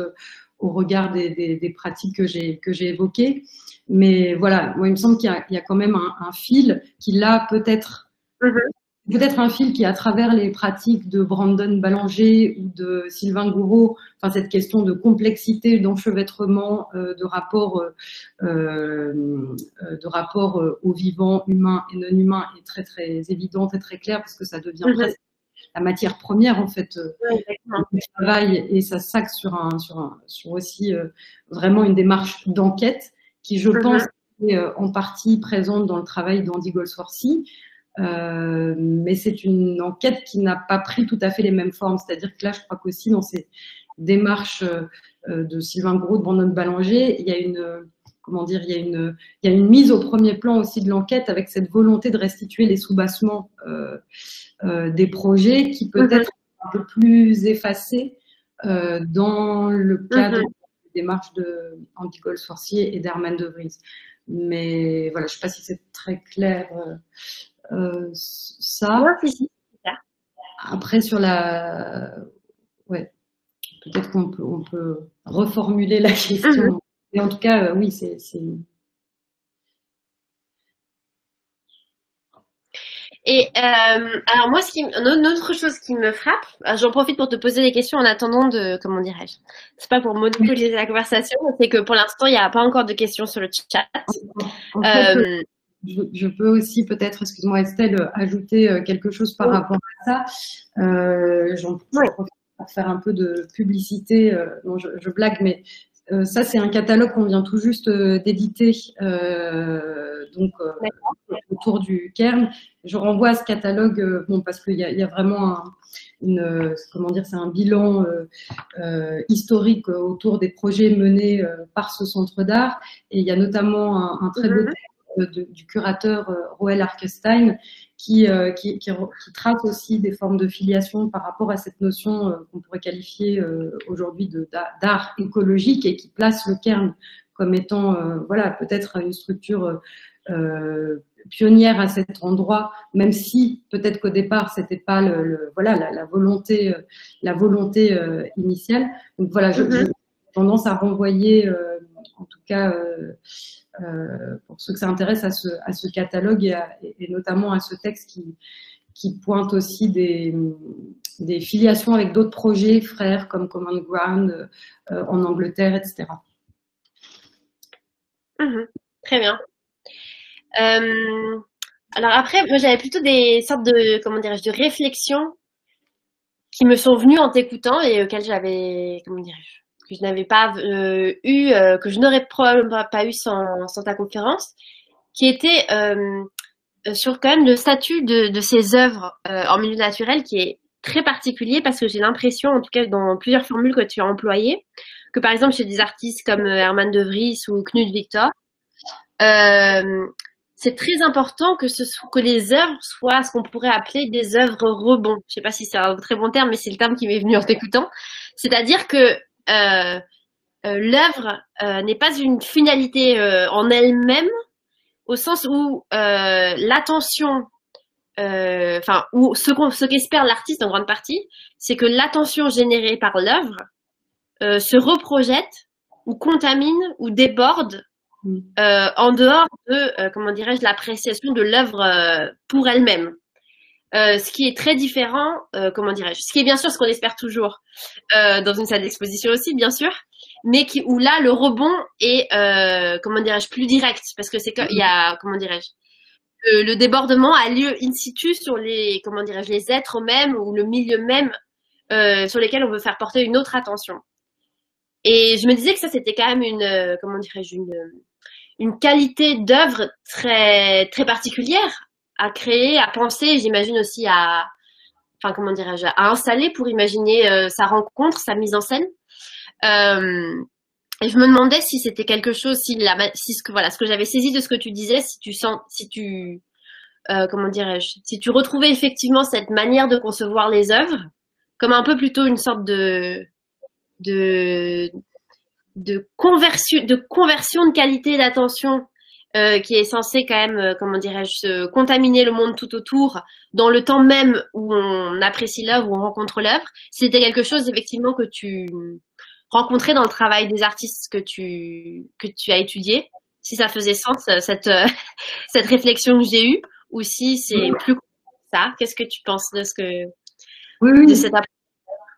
au regard des, des, des pratiques que j'ai que j'ai évoquées. Mais voilà, moi, il me semble qu'il y, y, a quand même un, un fil qui là peut-être mm-hmm peut-être un fil qui, à travers les pratiques de Brandon Ballanger ou de Sylvain Gouraud, enfin cette question de complexité, d'enchevêtrement, euh, de rapport, euh, euh, de rapport au vivant, humain et non humain, est très très évidente et très claire parce que ça devient mhm. presque la matière première en fait du travail et ça s'axe sur un, sur un, sur aussi vraiment une démarche d'enquête qui, je mhm. pense, est en partie présente dans le travail d'Andy Goldsworthy. Euh, mais c'est une enquête qui n'a pas pris tout à fait les mêmes formes. C'est-à-dire que là, je crois qu'aussi dans ces démarches euh, de Sylvain Gros, de Brandon Ballanger, il y a une comment dire, il y a une, il y a une mise au premier plan aussi de l'enquête avec cette volonté de restituer les soubassements euh, euh, des projets qui peut-être mm-hmm. un peu plus effacés dans le cadre mm-hmm. des démarches de Andy Sorcier et d'Herman de Vries. Mais voilà, je ne sais pas si c'est très clair euh, ça. Après, sur la. Ouais. Peut-être qu'on peut, on peut reformuler la question. Mhm. Mais en tout cas, euh, oui, c'est.
Et euh, alors moi, ce qui, une autre chose qui me frappe, j'en profite pour te poser des questions en attendant de, comment dirais-je, c'est pas pour monopoliser la conversation, c'est que pour l'instant, il n'y a pas encore de questions sur le chat.
euh, je, peux aussi peut-être, excuse-moi Estelle, ajouter euh, quelque chose par rapport à ça. Euh, J'en profite pour faire un peu de publicité. Euh, je, je, blague, mais euh, ça, c'est un catalogue qu'on vient tout juste d'éditer, donc autour du Kern. Je renvoie à ce catalogue, bon, parce qu'il y, y, a vraiment un, une, comment dire, c'est un bilan historique autour des projets menés par ce centre d'art, et il y a notamment un, un très beau mm-hmm du curateur euh, Roel Arkestein, qui, euh, qui, qui, qui, trace aussi des formes de filiation par rapport à cette notion euh, qu'on pourrait qualifier aujourd'hui d'art écologique et qui place le Cairn comme étant voilà, peut-être une structure pionnière à cet endroit, même si peut-être qu'au départ c'était pas le, voilà la, volonté la volonté initiale. Donc voilà, j'ai mm-hmm. Tendance à renvoyer en tout cas euh, pour ceux que ça intéresse à ce, à ce catalogue et, notamment à ce texte qui, pointe aussi des, filiations avec d'autres projets frères comme Common Ground euh, en Angleterre, etc.
Mhm. Très bien. Euh, alors après, moi j'avais plutôt des sortes de, comment dirais-je, de réflexions qui me sont venues en t'écoutant et auxquelles j'avais, comment dirais-je, que je n'avais pas euh, eu, euh, que je n'aurais probablement pas eu sans, ta conférence, qui était sur quand même le statut de, ces œuvres en milieu naturel qui est très particulier parce que j'ai l'impression, en tout cas dans plusieurs formules que tu as employées, que par exemple chez des artistes comme Herman de Vries ou Knut Victor, euh, c'est très important que, ce, que les œuvres soient ce qu'on pourrait appeler des œuvres rebonds. Je sais pas si c'est un très bon terme, mais c'est le terme qui m'est venu en t'écoutant. C'est-à-dire que euh, euh, l'œuvre euh, n'est pas une finalité euh, en elle-même, au sens où euh, l'attention, enfin, ou ce qu'espère l'artiste en grande partie, c'est que l'attention générée par l'œuvre se reprojette ou contamine ou déborde Mm. euh, en dehors de, euh, comment dirais-je, l'appréciation de l'œuvre euh, pour elle-même. Euh, ce qui est très différent, comment dirais-je, ce qui est bien sûr ce qu'on espère toujours dans une salle d'exposition aussi, bien sûr, mais qui où là le rebond est, comment dirais-je, plus direct, parce que c'est qu'il y a, comment dirais-je, le, débordement a lieu in situ sur les, comment dirais-je, les êtres mêmes ou le milieu même sur lesquels on veut faire porter une autre attention. Et je me disais que ça c'était quand même une, comment dirais-je, une une qualité d'œuvre très très particulière à créer, à penser, j'imagine aussi à, enfin comment dirais-je, à installer pour imaginer euh, sa rencontre, sa mise en scène. Euh, et je me demandais si c'était quelque chose, si, la, si ce que voilà, ce que j'avais saisi de ce que tu disais, si tu sens, si tu, euh, comment dirais-je, si tu retrouvais effectivement cette manière de concevoir les œuvres comme un peu plutôt une sorte de de de conversion, de conversion de qualité d'attention euh, qui est censé quand même, euh, comment dirais-je, contaminer le monde tout autour dans le temps même où on apprécie l'œuvre, où on rencontre l'œuvre. C'était quelque chose effectivement que tu rencontrais dans le travail des artistes que tu que tu as étudié. Si ça faisait sens euh, cette <laughs> cette réflexion que j'ai eue, ou si c'est plus ça. Qu'est-ce que tu penses de ce que
oui, oui. de cette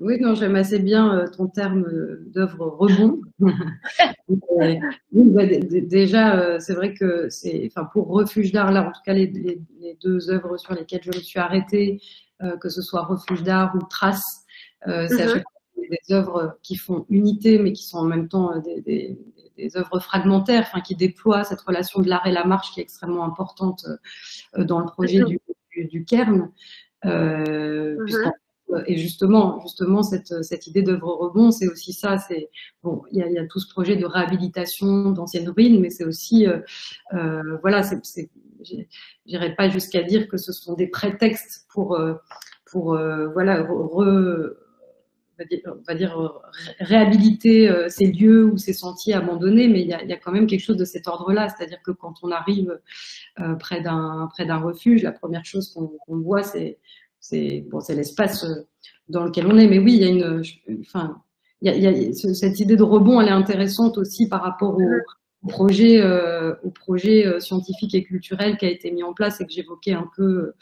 oui, non, j'aime assez bien euh, ton terme euh, d'œuvre rebond. <laughs> bah, déjà, euh, c'est vrai que c'est, enfin, pour Refuge d'art, là, en tout cas, les, les, deux œuvres sur lesquelles je me suis arrêtée, que ce soit Refuge d'art ou Trace, c'est à chaque fois des œuvres qui font unité, mais qui sont en même temps des, des, des œuvres fragmentaires, enfin, qui déploient cette relation de l'art et la marche qui est extrêmement importante dans le projet du, du, Cairn. Mm-hmm. Et justement, justement cette, cette idée d'œuvre rebond, c'est aussi ça. C'est bon, il y a, tout ce projet de réhabilitation d'anciennes ruines, mais c'est aussi, euh, euh, voilà, j'irai pas jusqu'à dire que ce sont des prétextes pour, euh, voilà, va dire, réhabiliter ces lieux ou ces sentiers abandonnés, mais il y a, quand même quelque chose de cet ordre-là, c'est-à-dire que quand on arrive près d'un refuge, la première chose qu'on qu voit, c'est c'est bon, c'est l'espace euh, dans lequel on est. Mais oui, il y a une, enfin, il y a, il y a cette idée de rebond, elle est intéressante aussi par rapport au, projet, euh, au projet euh, scientifique et culturel qui a été mis en place et que j'évoquais un peu,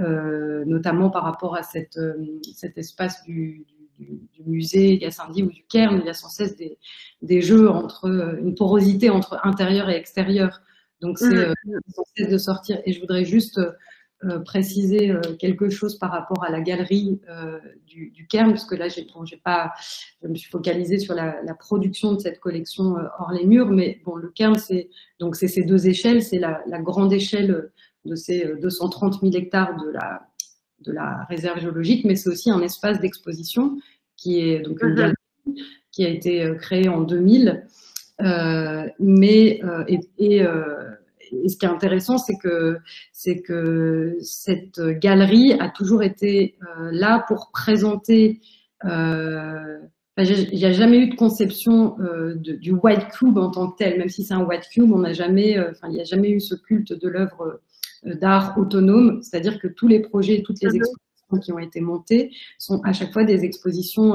euh, notamment par rapport à cette, euh, cet espace du, du, du musée Gassendi ou du Cairn. Il y a sans cesse des, des jeux entre une porosité entre intérieur et extérieur. Donc c'est mmh. sans cesse de sortir. Et je voudrais juste euh, préciser euh, quelque chose par rapport à la galerie euh, du, du Cairn, parce que là, j'ai, bon, j'ai pas, je me suis focalisée sur la, la production de cette collection hors les murs, mais bon, le Cairn, c'est donc c'est ces deux échelles, c'est la, la, grande échelle de ces 230 000 hectares de la de la réserve géologique, mais c'est aussi un espace d'exposition qui est donc une mhm. galerie qui a été créée en 2000, euh, mais et, et et ce qui est intéressant, c'est que, c'est que cette galerie a toujours été euh, là pour présenter. Euh, il n'y a jamais eu de conception euh, de, du white cube en tant que tel, même si c'est un white cube, on n'a jamais, euh, enfin, il n'y a jamais eu ce culte de l'œuvre d'art autonome, c'est-à-dire que tous les projets, toutes les mhm. expositions qui ont été montées sont à chaque fois des expositions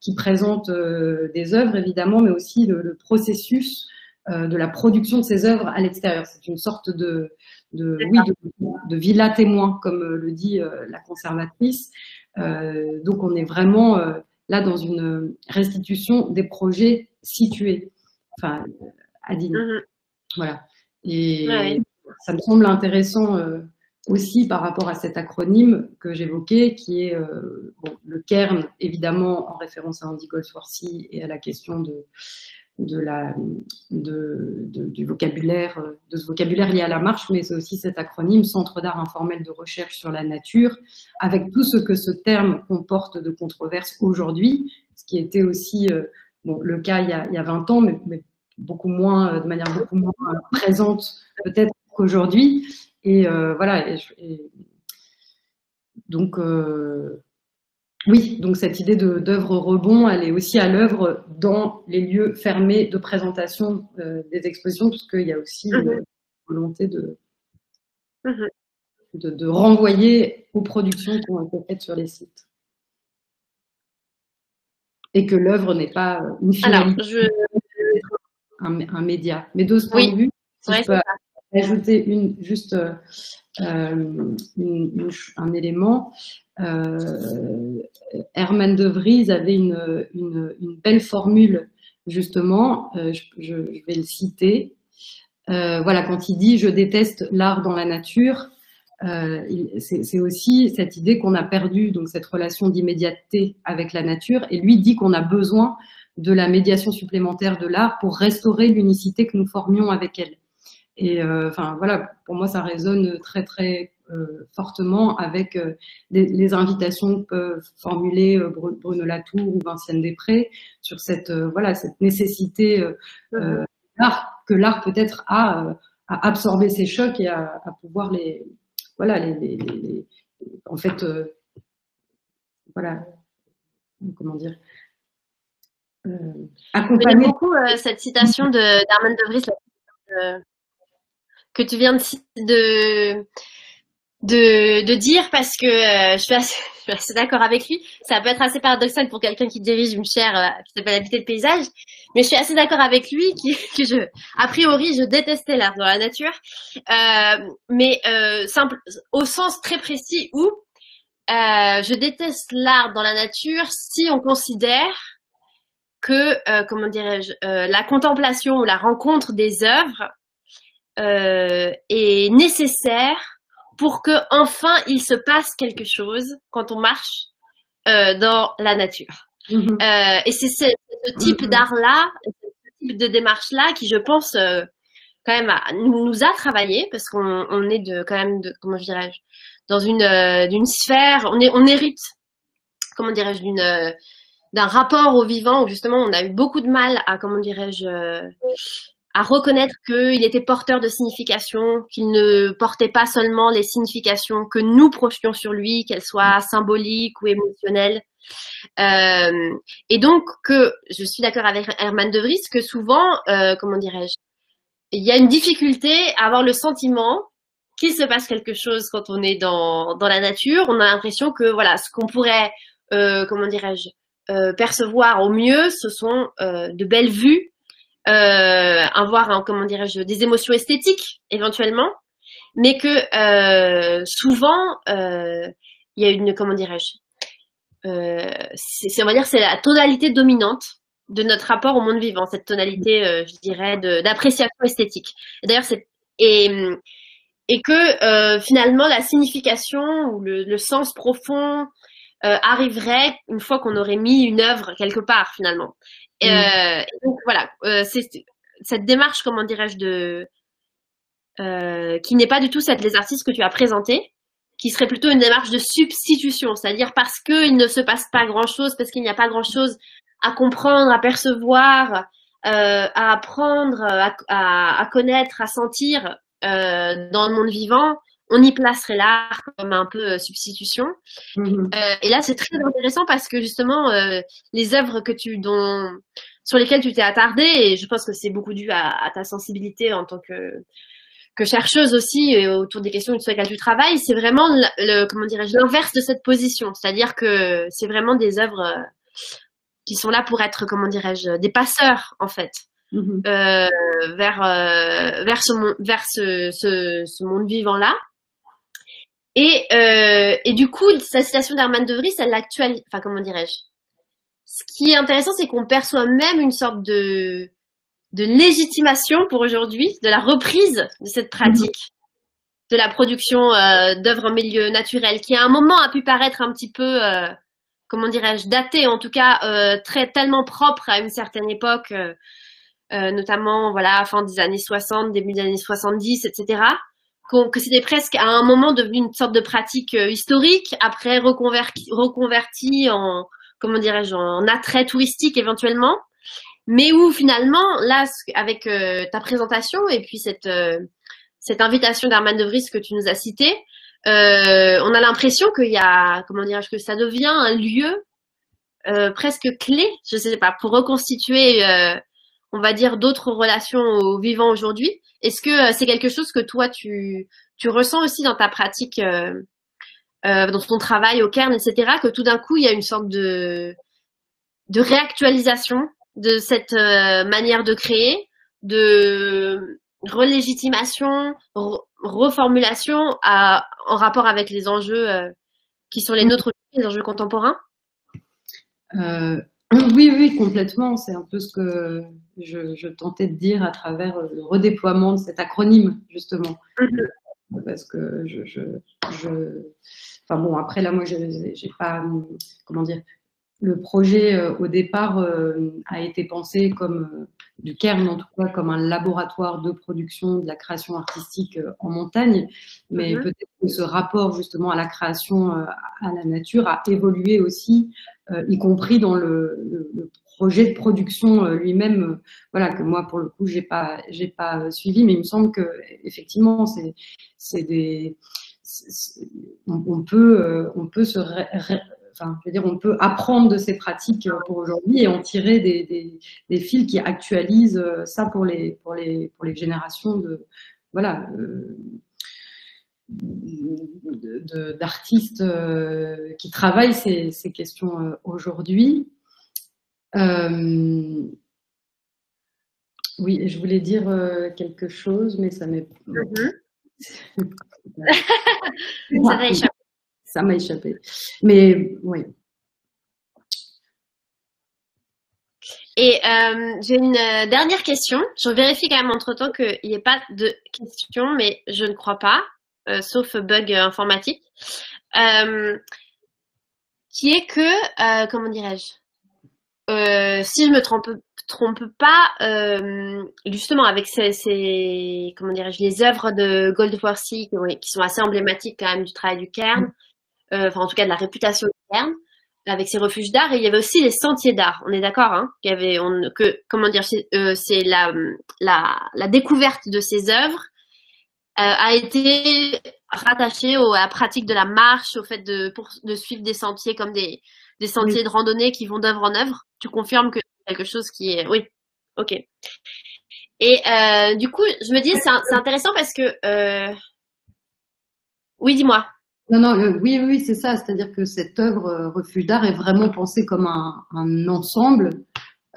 qui présentent des œuvres évidemment, mais aussi le, le processus de la production de ces œuvres à l'extérieur. C'est une sorte de, de, oui, de, villa témoin, comme euh, le dit euh, la conservatrice. donc on est vraiment là dans une restitution des projets situés, enfin, à Digne.
Mhm.
voilà. Et ça me semble intéressant aussi par rapport à cet acronyme que j'évoquais, qui est le cairn, évidemment en référence à Andy Goldsworthy et à la question de, de la, du vocabulaire, de ce vocabulaire lié à la marche, mais c'est aussi cet acronyme Centre d'art informel de recherche sur la nature, avec tout ce que ce terme comporte de controverses aujourd'hui, ce qui était aussi euh, bon, le cas il y, a, il y, a, 20 ans, mais, beaucoup moins, euh, de manière beaucoup moins présente peut-être qu'aujourd'hui. Et euh, voilà. Donc, euh, oui, donc cette idée d'œuvre rebond, elle est aussi à l'œuvre dans les lieux fermés de présentation euh, des expositions, puisqu'il y a aussi une mhm. volonté mhm. de, de, renvoyer aux productions qui ont été faites sur les sites. Et que l'œuvre n'est pas une finalité, un, média. Mais de ce point de vue, si je peux ajouter une, juste euh, un élément, euh, Herman de Vries avait une, belle formule, justement, euh, je, vais le citer. Euh, voilà, quand il dit je déteste l'art dans la nature, euh, c'est aussi cette idée qu'on a perdu, donc cette relation d'immédiateté avec la nature, et lui dit qu'on a besoin de la médiation supplémentaire de l'art pour restaurer l'unicité que nous formions avec elle. Et euh, enfin voilà, pour moi ça résonne très très euh, fortement avec euh, les, invitations que peuvent formuler euh, Bruno Latour ou Vinciane Després sur cette voilà cette nécessité que l'art peut-être a à absorber ces chocs et à, pouvoir les voilà les, en fait voilà comment dire
accompagner beaucoup cette citation de d'Armand de Vries que tu viens de, de, de dire parce que euh, <laughs> je, suis assez, d'accord avec lui. Ça peut être assez paradoxal pour quelqu'un qui dirige une chaire euh, qui s'appelle Habiter le paysage, mais je suis assez d'accord avec lui <laughs> que je, a priori, je détestais l'art dans la nature, euh, mais euh, simple, au sens très précis où je déteste l'art dans la nature si on considère que, comment dirais-je, la contemplation ou la rencontre des œuvres est nécessaire pour que enfin il se passe quelque chose quand on marche euh, dans la nature. Mhm. Euh, et c'est ce, type mhm. d'art-là, ce type de démarche-là qui, je pense, euh, quand même, nous, a travaillé parce qu'on on est de, quand même, de, comment dirais-je, dans une, euh, d'une sphère, on, est, on hérite, comment dirais-je, d'une, d'un rapport au vivant où justement on a eu beaucoup de mal à, comment dirais-je, à reconnaître qu'il était porteur de signification, qu'il ne portait pas seulement les significations que nous projetions sur lui, qu'elles soient symboliques ou émotionnelles. Euh, et donc que je suis d'accord avec Herman de Vries que souvent, euh, comment dirais-je, il y a une difficulté à avoir le sentiment qu'il se passe quelque chose quand on est dans, dans la nature. On a l'impression que voilà, ce qu'on pourrait, euh, comment dirais-je, euh, percevoir au mieux, ce sont euh, de belles vues euh, avoir, comment dirais-je, des émotions esthétiques éventuellement, mais que euh, souvent euh, il y a une, comment dirais-je, on va dire, c'est la tonalité dominante de notre rapport au monde vivant, cette tonalité, je dirais, d'appréciation esthétique. d'ailleurs, et et que finalement la signification ou le sens profond arriverait une fois qu'on aurait mis une œuvre quelque part finalement. Mm. Euh, donc voilà, euh, c'est cette démarche, comment dirais-je, de euh, qui n'est pas du tout cette les artistes que tu as présentés, qui serait plutôt une démarche de substitution, c'est-à-dire parce qu'il ne se passe pas grand-chose, parce qu'il n'y a pas grand-chose à comprendre, à percevoir, euh, à apprendre, à, à, à, connaître, à sentir euh, dans le monde vivant, on y placerait l'art comme un peu euh, substitution. Mhm. Euh, et là, c'est très intéressant parce que justement, euh, les œuvres que tu, dont, sur lesquelles tu t'es attardée, et je pense que c'est beaucoup dû à, ta sensibilité en tant que, que chercheuse aussi et autour des questions sur lesquelles tu travailles, c'est vraiment le, comment dirais-je l'inverse de cette position, c'est-à-dire que c'est vraiment des œuvres qui sont là pour être comment dirais-je des passeurs en fait. Euh, vers vers ce vers ce, ce, ce monde vivant là et, euh, et du coup, sa citation d'Herman de Vries, elle l'actualise. Enfin, comment dirais-je? Ce qui est intéressant, c'est qu'on perçoit même une sorte de légitimation pour aujourd'hui, de la reprise de cette pratique de la production euh, d'œuvres en milieu naturel, qui à un moment a pu paraître un petit peu, euh, comment dirais-je, daté, en tout cas très tellement propre à une certaine époque, notamment voilà fin des années 60, début des années 70, etc. que c'était presque à un moment devenu une sorte de pratique historique, après reconverti, en comment dirais-je en attrait touristique éventuellement, mais où finalement là avec ta présentation et puis cette cette invitation d'Armand de Vries que tu nous as citée, euh, on a l'impression qu'il y a, comment dirais-je, que ça devient un lieu euh, presque clé, je sais pas, pour reconstituer, euh, on va dire, d'autres relations aux vivants aujourd'hui. Est-ce que c'est quelque chose que toi tu, tu ressens aussi dans ta pratique, dans ton travail au Cairn, etc., que tout d'un coup il y a une sorte de, de réactualisation de cette manière de créer, de relégitimation, reformulation en rapport avec les enjeux euh, qui sont les nôtres, les enjeux contemporains?
Euh, Oui, oui, complètement. C'est un peu ce que je, tentais de dire à travers le redéploiement de cet acronyme, justement. Mm-hmm. Parce que je, je, Enfin bon, après là, moi, j'ai pas, comment dire, le projet euh, au départ a été pensé comme du Cairn, en tout cas, comme un laboratoire de production de la création artistique euh, en montagne. Mais mhm. peut-être que ce rapport justement à la création euh, à la nature a évolué aussi, euh, y compris dans le, projet de production lui-même. voilà, que moi, pour le coup, j'ai pas, j'ai pas suivi, mais il me semble que effectivement, c'est, c'est des, on, peut, on peut se enfin, je veux dire, on peut apprendre de ces pratiques euh, pour aujourd'hui et en tirer des, des, fils qui actualisent euh, ça pour les, pour les, pour les générations de, voilà, euh, d'artistes qui travaillent ces, ces questions aujourd'hui. oui, je voulais dire quelque chose, mais ça m'est. Mm-hmm. <laughs> <laughs> ça va échapper ça m'a échappé. Mais oui.
Et euh, j'ai une euh, dernière question. Je vérifie quand même entre-temps qu'il n'y ait pas de questions, mais je ne crois pas, euh, sauf bug informatique. qui est que, comment dirais-je Si je me trompe, pas, justement avec ces, comment dirais-je, les œuvres de Goldworthy qui, qui, sont assez emblématiques quand même du travail du Cairn, euh, enfin en tout cas de la réputation interne, avec ses refuges d'art. Et il y avait aussi les sentiers d'art. On est d'accord, hein, qu'il y avait, on, que comment dire, c'est euh, la, découverte de ces œuvres euh, a été rattachée au, à la pratique de la marche, au fait de, pour, de suivre des sentiers comme des, des sentiers de randonnée qui vont d'œuvre en œuvre. Tu confirmes que c'est quelque chose qui est, oui, ok. Et euh, du coup, je me dis, c'est intéressant parce que, euh... oui, dis-moi.
Non, non, oui, oui, c'est ça. C'est-à-dire que cette œuvre euh, Refuge d'art est vraiment pensée comme un, un ensemble,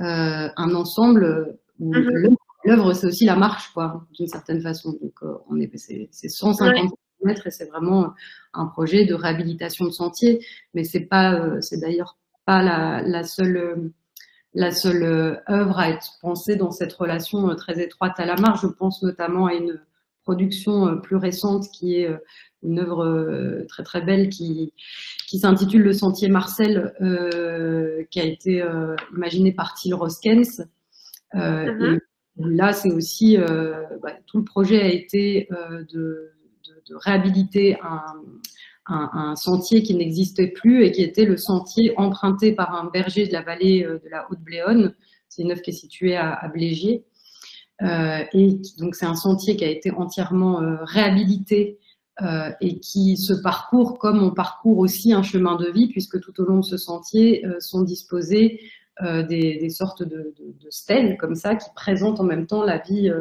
euh, un ensemble où mhm. L'œuvre, c'est aussi la marche, quoi, d'une certaine façon. Donc, euh, on est, c'est, 150 km et c'est vraiment un projet de réhabilitation de sentiers. Mais c'est pas, euh, c'est d'ailleurs pas la, la seule la seule œuvre à être pensée dans cette relation très étroite à la marche. Je pense notamment à une production plus récente qui est une œuvre euh, très très belle qui, qui s'intitule Le Sentier Marcel, euh, qui a été euh, imaginé par Thiel Roskens. Mm-hmm. Là, c'est aussi, bah, tout le projet a été de, de, réhabiliter un, sentier qui n'existait plus et qui était le sentier emprunté par un berger de la vallée de la Haute-Bléone. C'est une œuvre qui est située à, Blégier. et donc, c'est un sentier qui a été entièrement réhabilité euh, et qui se parcourt comme on parcourt aussi un chemin de vie, puisque tout au long de ce sentier euh, sont disposées euh, des, des, sortes de, de, de, stèles comme ça qui présentent en même temps la vie,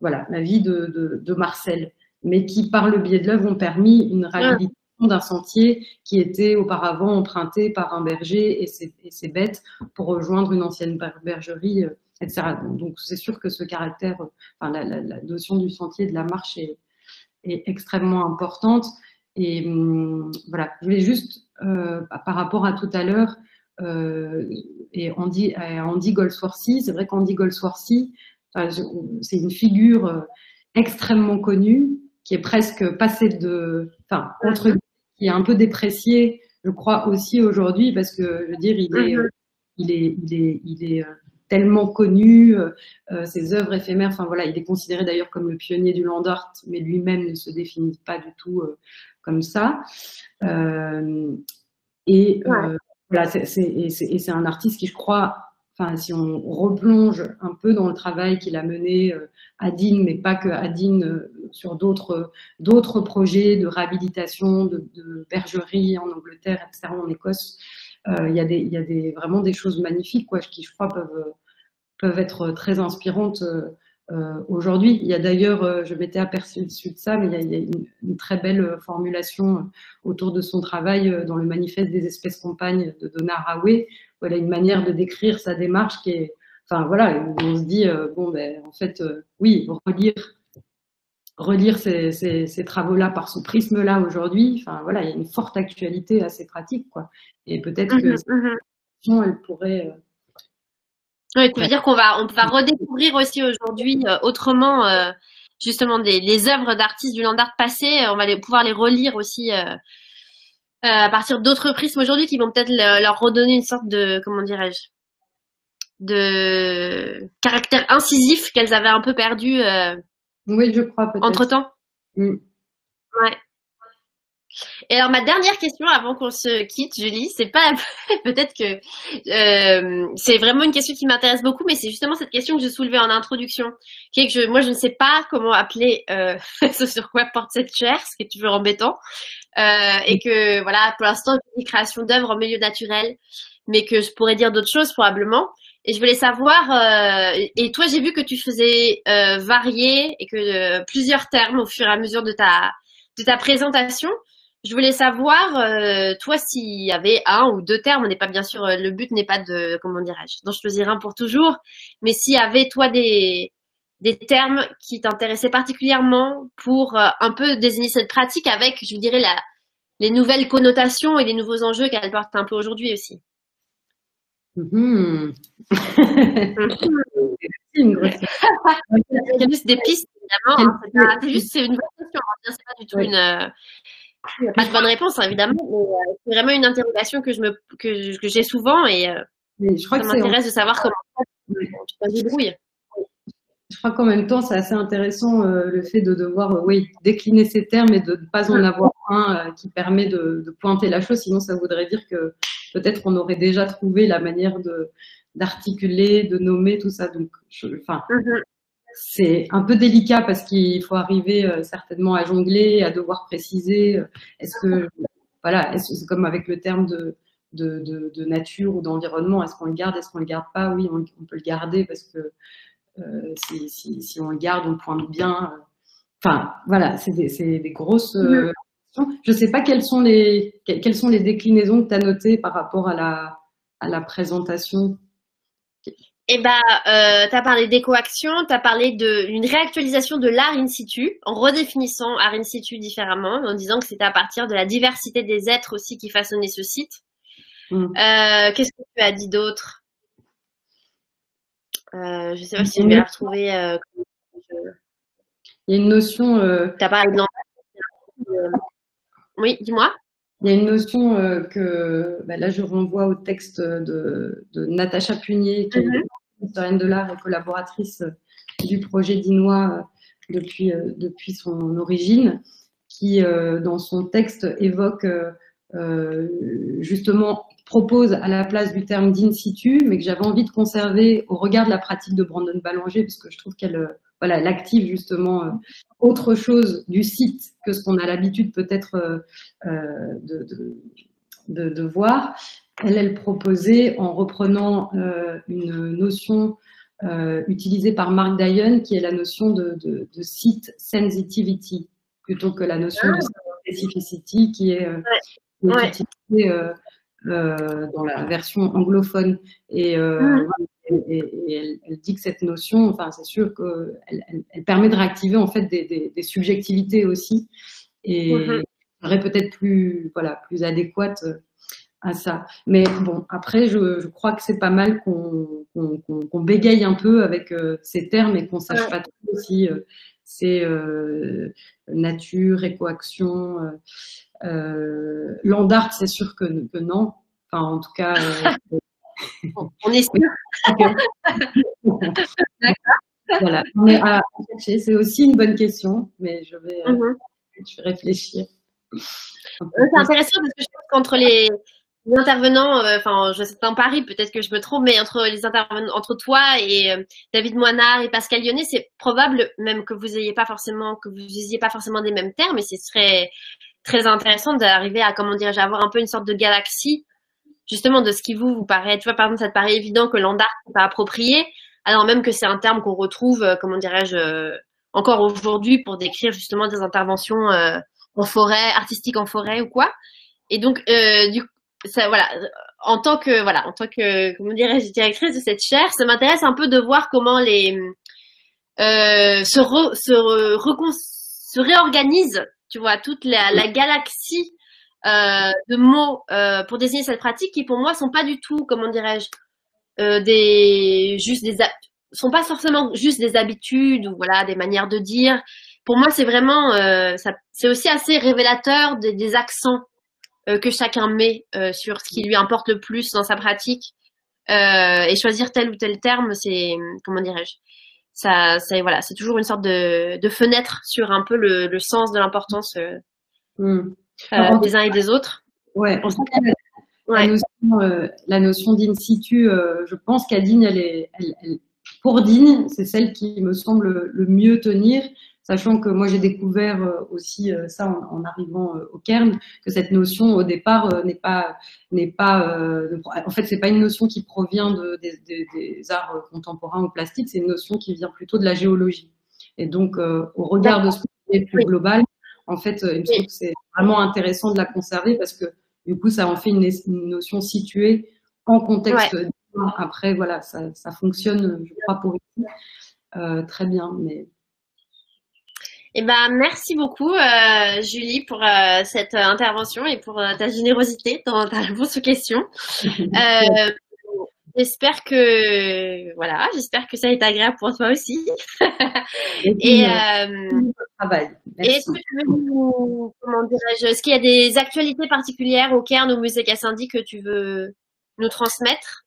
voilà, la vie de, de, Marcel, mais qui par le biais de l'œuvre ont permis une réhabilitation d'un sentier qui était auparavant emprunté par un berger et ses, et ses bêtes pour rejoindre une ancienne bergerie, etc. Donc c'est sûr que ce caractère, enfin, la, la, la, notion du sentier de la marche est, est extrêmement importante. Et hum, voilà, je voulais juste, euh, par rapport à tout à l'heure, euh, et Andy, Andy Goldsworthy, c'est vrai qu'Andy Goldsworthy, c'est une figure extrêmement connue qui est presque passée de, enfin, entre qui est un peu dépréciée, je crois aussi aujourd'hui, parce que je veux dire, il est, mhm. il est, il est, il est tellement connu, ses œuvres éphémères. Enfin voilà, il est considéré d'ailleurs comme le pionnier du land art, mais lui-même ne se définit pas du tout comme ça. et voilà, c'est un artiste qui, je crois, enfin, si on replonge un peu dans le travail qu'il a mené euh, à Dean, mais pas que à euh, sur d'autres d'autres projets de réhabilitation, de, de, bergerie en Angleterre, etc., en Écosse, euh, il y a des y a des vraiment des choses magnifiques, quoi, qui je crois peuvent peuvent être très inspirantes euh, aujourd'hui. Il y a d'ailleurs, euh, je m'étais aperçue de ça, mais il y a, une, très belle euh, formulation autour de son travail dans le manifeste des espèces compagnes de Donna Haraway. Voilà une manière de décrire sa démarche qui est, enfin voilà, on se dit bon ben en fait oui, relire relire ces, ces, travaux-là par ce prisme-là aujourd'hui, enfin voilà, il y a une forte actualité assez pratique quoi. Et peut-être que mmh mmh elle pourrait
oui, tu veux dire qu'on va, on va redécouvrir aussi aujourd'hui euh, autrement euh, justement des, les œuvres d'artistes du land art passé. On va les, pouvoir les relire aussi euh, à partir d'autres prismes aujourd'hui qui vont peut-être leur redonner une sorte de, comment dirais-je, de caractère incisif qu'elles avaient un peu perdu.
oui, je crois.
Entre temps. Mm. Ouais. Et alors ma dernière question avant qu'on se quitte, Julie, c'est pas <laughs> peut-être que euh, c'est vraiment une question qui m'intéresse beaucoup, mais c'est justement cette question que je soulevais en introduction, qui est que je, moi je ne sais pas comment appeler euh, <laughs> ce sur quoi porte cette chair, ce qui est toujours embêtant, euh, et que voilà pour l'instant une création d'œuvres en milieu naturel, mais que je pourrais dire d'autres choses probablement. Et je voulais savoir, euh, et toi j'ai vu que tu faisais euh, varier et que euh, plusieurs termes au fur et à mesure de ta de ta présentation. Je voulais savoir, euh, toi, s'il y avait un ou deux termes, on n'est pas bien sûr, euh, le but n'est pas de, comment dirais-je, d'en choisir un pour toujours, mais s'il y avait, toi, des, des termes qui t'intéressaient particulièrement pour euh, un peu désigner cette pratique avec, je dirais, la, les nouvelles connotations et les nouveaux enjeux qu'elle porte un peu aujourd'hui aussi.
Mmh. <laughs>
Il y a juste des pistes, évidemment. Hein, <laughs> c'est juste une vraie question. C'est pas du tout une il n'y a pas de bonne réponse, hein, évidemment, mais euh, c'est vraiment une interrogation que je me que, que j'ai souvent et euh, je crois ça m'intéresse de savoir comment tu te débrouilles.
Je crois qu'en même temps, c'est assez intéressant euh, le fait de devoir oui, décliner ces termes et de ne pas en avoir un qui permet de, de, pointer la chose. Sinon, ça voudrait dire que peut-être on aurait déjà trouvé la manière de d'articuler, de nommer tout ça. Donc, je, enfin, mm-hmm c'est un peu délicat parce qu'il faut arriver euh, certainement à jongler, à devoir préciser. Euh, est-ce que, voilà, est-ce c'est comme avec le terme de, de, de, nature ou d'environnement, est-ce qu'on le garde, est-ce qu'on le garde pas? Oui, on, peut le garder parce que euh, si, si, si, on le garde, on pointe bien. Enfin, voilà, c'est des, des, grosses euh, questions. Je ne sais pas quelles sont les, quelles sont les déclinaisons que tu as notées par rapport à la, à la présentation.
Eh ben, euh, tu as parlé d'écoaction, tu as parlé d'une réactualisation de l'art in situ, en redéfinissant art in situ différemment, en disant que c'était à partir de la diversité des êtres aussi qui façonnaient ce site. Mm. Euh, qu'est-ce que tu as dit d'autre? Euh, Je sais pas si tu vais la retrouver. Euh,
Il y a une notion.
Tu as parlé de Oui, dis-moi.
Il y a une notion que, bah là, je renvoie au texte de, de Natacha Punier, qui mm-hmm historienne de l'art et collaboratrice euh, du projet dinois euh, depuis, euh, depuis son origine, qui, dans son texte, évoque justement propose à la place du terme d'in situ, mais que j'avais envie de conserver au regard de la pratique de Brandon Ballanger, parce que je trouve qu'elle voilà, active justement autre chose du site que ce qu'on a l'habitude peut-être de, de, de, voir elle, elle proposait, en reprenant euh, une notion euh, utilisée par Mark Dion, qui est la notion de, de, de site sensitivity, plutôt que la notion de ah. specificity, qui est, euh, utilisée dans la version anglophone. Et, et, elle, dit que cette notion, enfin, c'est sûr qu'elle elle, elle, permet de réactiver en fait des, des, des subjectivités aussi, et mm-hmm. serait peut-être plus, voilà, plus adéquate à ça. Mais bon, après, je, crois que c'est pas mal qu'on bégaye un peu avec ces termes et qu'on sache pas trop si c'est nature, écoaction. Euh, Landart, c'est sûr que, que, non. Enfin, en tout cas. <laughs>
on est sûr. <laughs>
voilà. C'est aussi une bonne question, mais je vais, mhm. je vais réfléchir.
C'est intéressant parce que je pense qu'entre les, intervenants, euh, enfin, je sais pas en Paris, peut-être que je me trompe, mais entre les intervenants, entre toi et euh, David Moinard et Pascal Lyonnais, c'est probable même que vous ayez pas forcément, que vous usiez pas forcément des mêmes termes, et ce serait très intéressant d'arriver à, comment dirais-je, avoir un peu une sorte de galaxie, justement, de ce qui vous, vous paraît, tu vois, par exemple, ça te paraît évident que l'andar n'est pas approprié, alors même que c'est un terme qu'on retrouve, euh, comment dirais-je, encore aujourd'hui pour décrire justement des interventions en forêt, artistiques en forêt ou quoi. Et donc, euh, du, ça, voilà, en tant que, voilà, en tant que, comment dirais-je, directrice de cette chaire, ça m'intéresse un peu de voir comment les, euh, se, se, se réorganise, tu vois, toute la, la galaxie euh, de mots euh, pour désigner cette pratique qui, pour moi, sont pas du tout, comment dirais-je, euh, des, juste des, sont pas forcément juste des habitudes ou voilà, des manières de dire. Pour moi, c'est vraiment, euh, c'est aussi assez révélateur des, des accents que chacun met euh, sur ce qui lui importe le plus dans sa pratique. Euh, et choisir tel ou tel terme, c'est comment dirais-je ça, c'est voilà, c'est toujours une sorte de, de, fenêtre sur un peu le, le sens de l'importance hmm. des uns et des autres.
Ouais. La, notion, la notion d'in situ, je pense qu'Adine, elle est, elle, elle, pour Digne, c'est celle qui me semble le mieux tenir sachant que moi j'ai découvert euh, aussi euh, ça en, arrivant euh, au Cairn, que cette notion au départ n'est pas n'est pas en fait c'est pas une notion qui provient de, des, arts contemporains ou plastiques, c'est une notion qui vient plutôt de la géologie. Et donc au regard de ce qui est plus global, en fait, il me semble que c'est vraiment intéressant de la conserver parce que du coup ça en fait une, notion située en contexte. Après voilà, ça, ça, fonctionne, je crois pour ici très bien, mais
eh ben, merci beaucoup, euh, Julie, pour euh, cette intervention et pour euh, ta générosité dans ta réponse aux questions. <laughs> j'espère que voilà, j'espère que ça a été agréable pour toi aussi. <laughs>
et, travail.
est-ce que tu veux nous, comment dirais-je, est-ce qu'il y a des actualités particulières au Cairn, au musée Cassindi que tu veux nous transmettre?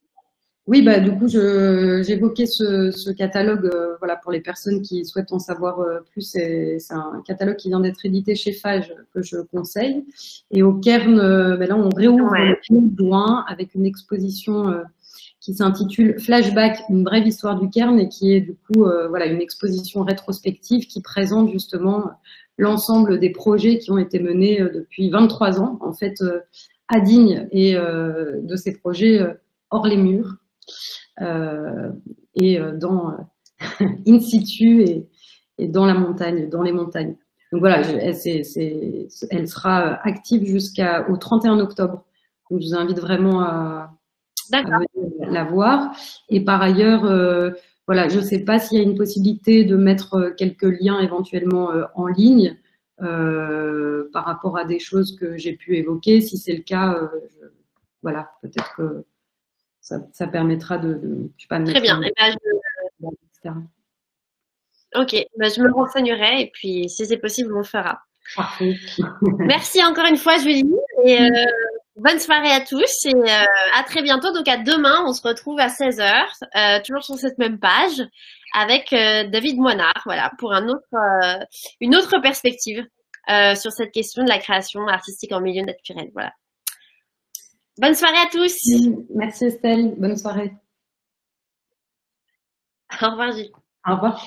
Oui, bah, du coup, j'évoquais ce, ce, catalogue euh, voilà, pour les personnes qui souhaitent en savoir euh, plus. C'est un catalogue qui vient d'être édité chez Fage que je conseille. Et au Cairn, euh, bah, là, on réouvre le 15 juin avec une exposition qui s'intitule Flashback, une brève histoire du Cairn et qui est du coup voilà, une exposition rétrospective qui présente justement l'ensemble des projets qui ont été menés depuis 23 ans, en fait, à Digne et de ces projets hors les murs. Euh, et euh, dans euh, <laughs> in situ et, et, dans la montagne, dans les montagnes. Donc voilà, elle, elle sera active jusqu'au 31 octobre. Donc je vous invite vraiment à, la voir. Et par ailleurs, voilà, je ne sais pas s'il y a une possibilité de mettre quelques liens éventuellement en ligne euh, par rapport à des choses que j'ai pu évoquer. Si c'est le cas, je, voilà, peut-être que ça, permettra de,
je sais pas, Très bien. Eh ben, ok, ben, je me renseignerai et puis si c'est possible, on le fera.
Parfait. <laughs>
Merci encore une fois, Julie. Et euh, bonne soirée à tous et euh, à très bientôt. Donc à demain, on se retrouve à 16h, euh, toujours sur cette même page, avec David Moinard, voilà, pour un autre, une autre perspective sur cette question de la création artistique en milieu naturel. Voilà. Bonne soirée à tous.
Merci Estelle. Bonne soirée.
Au revoir Gilles.
Au revoir.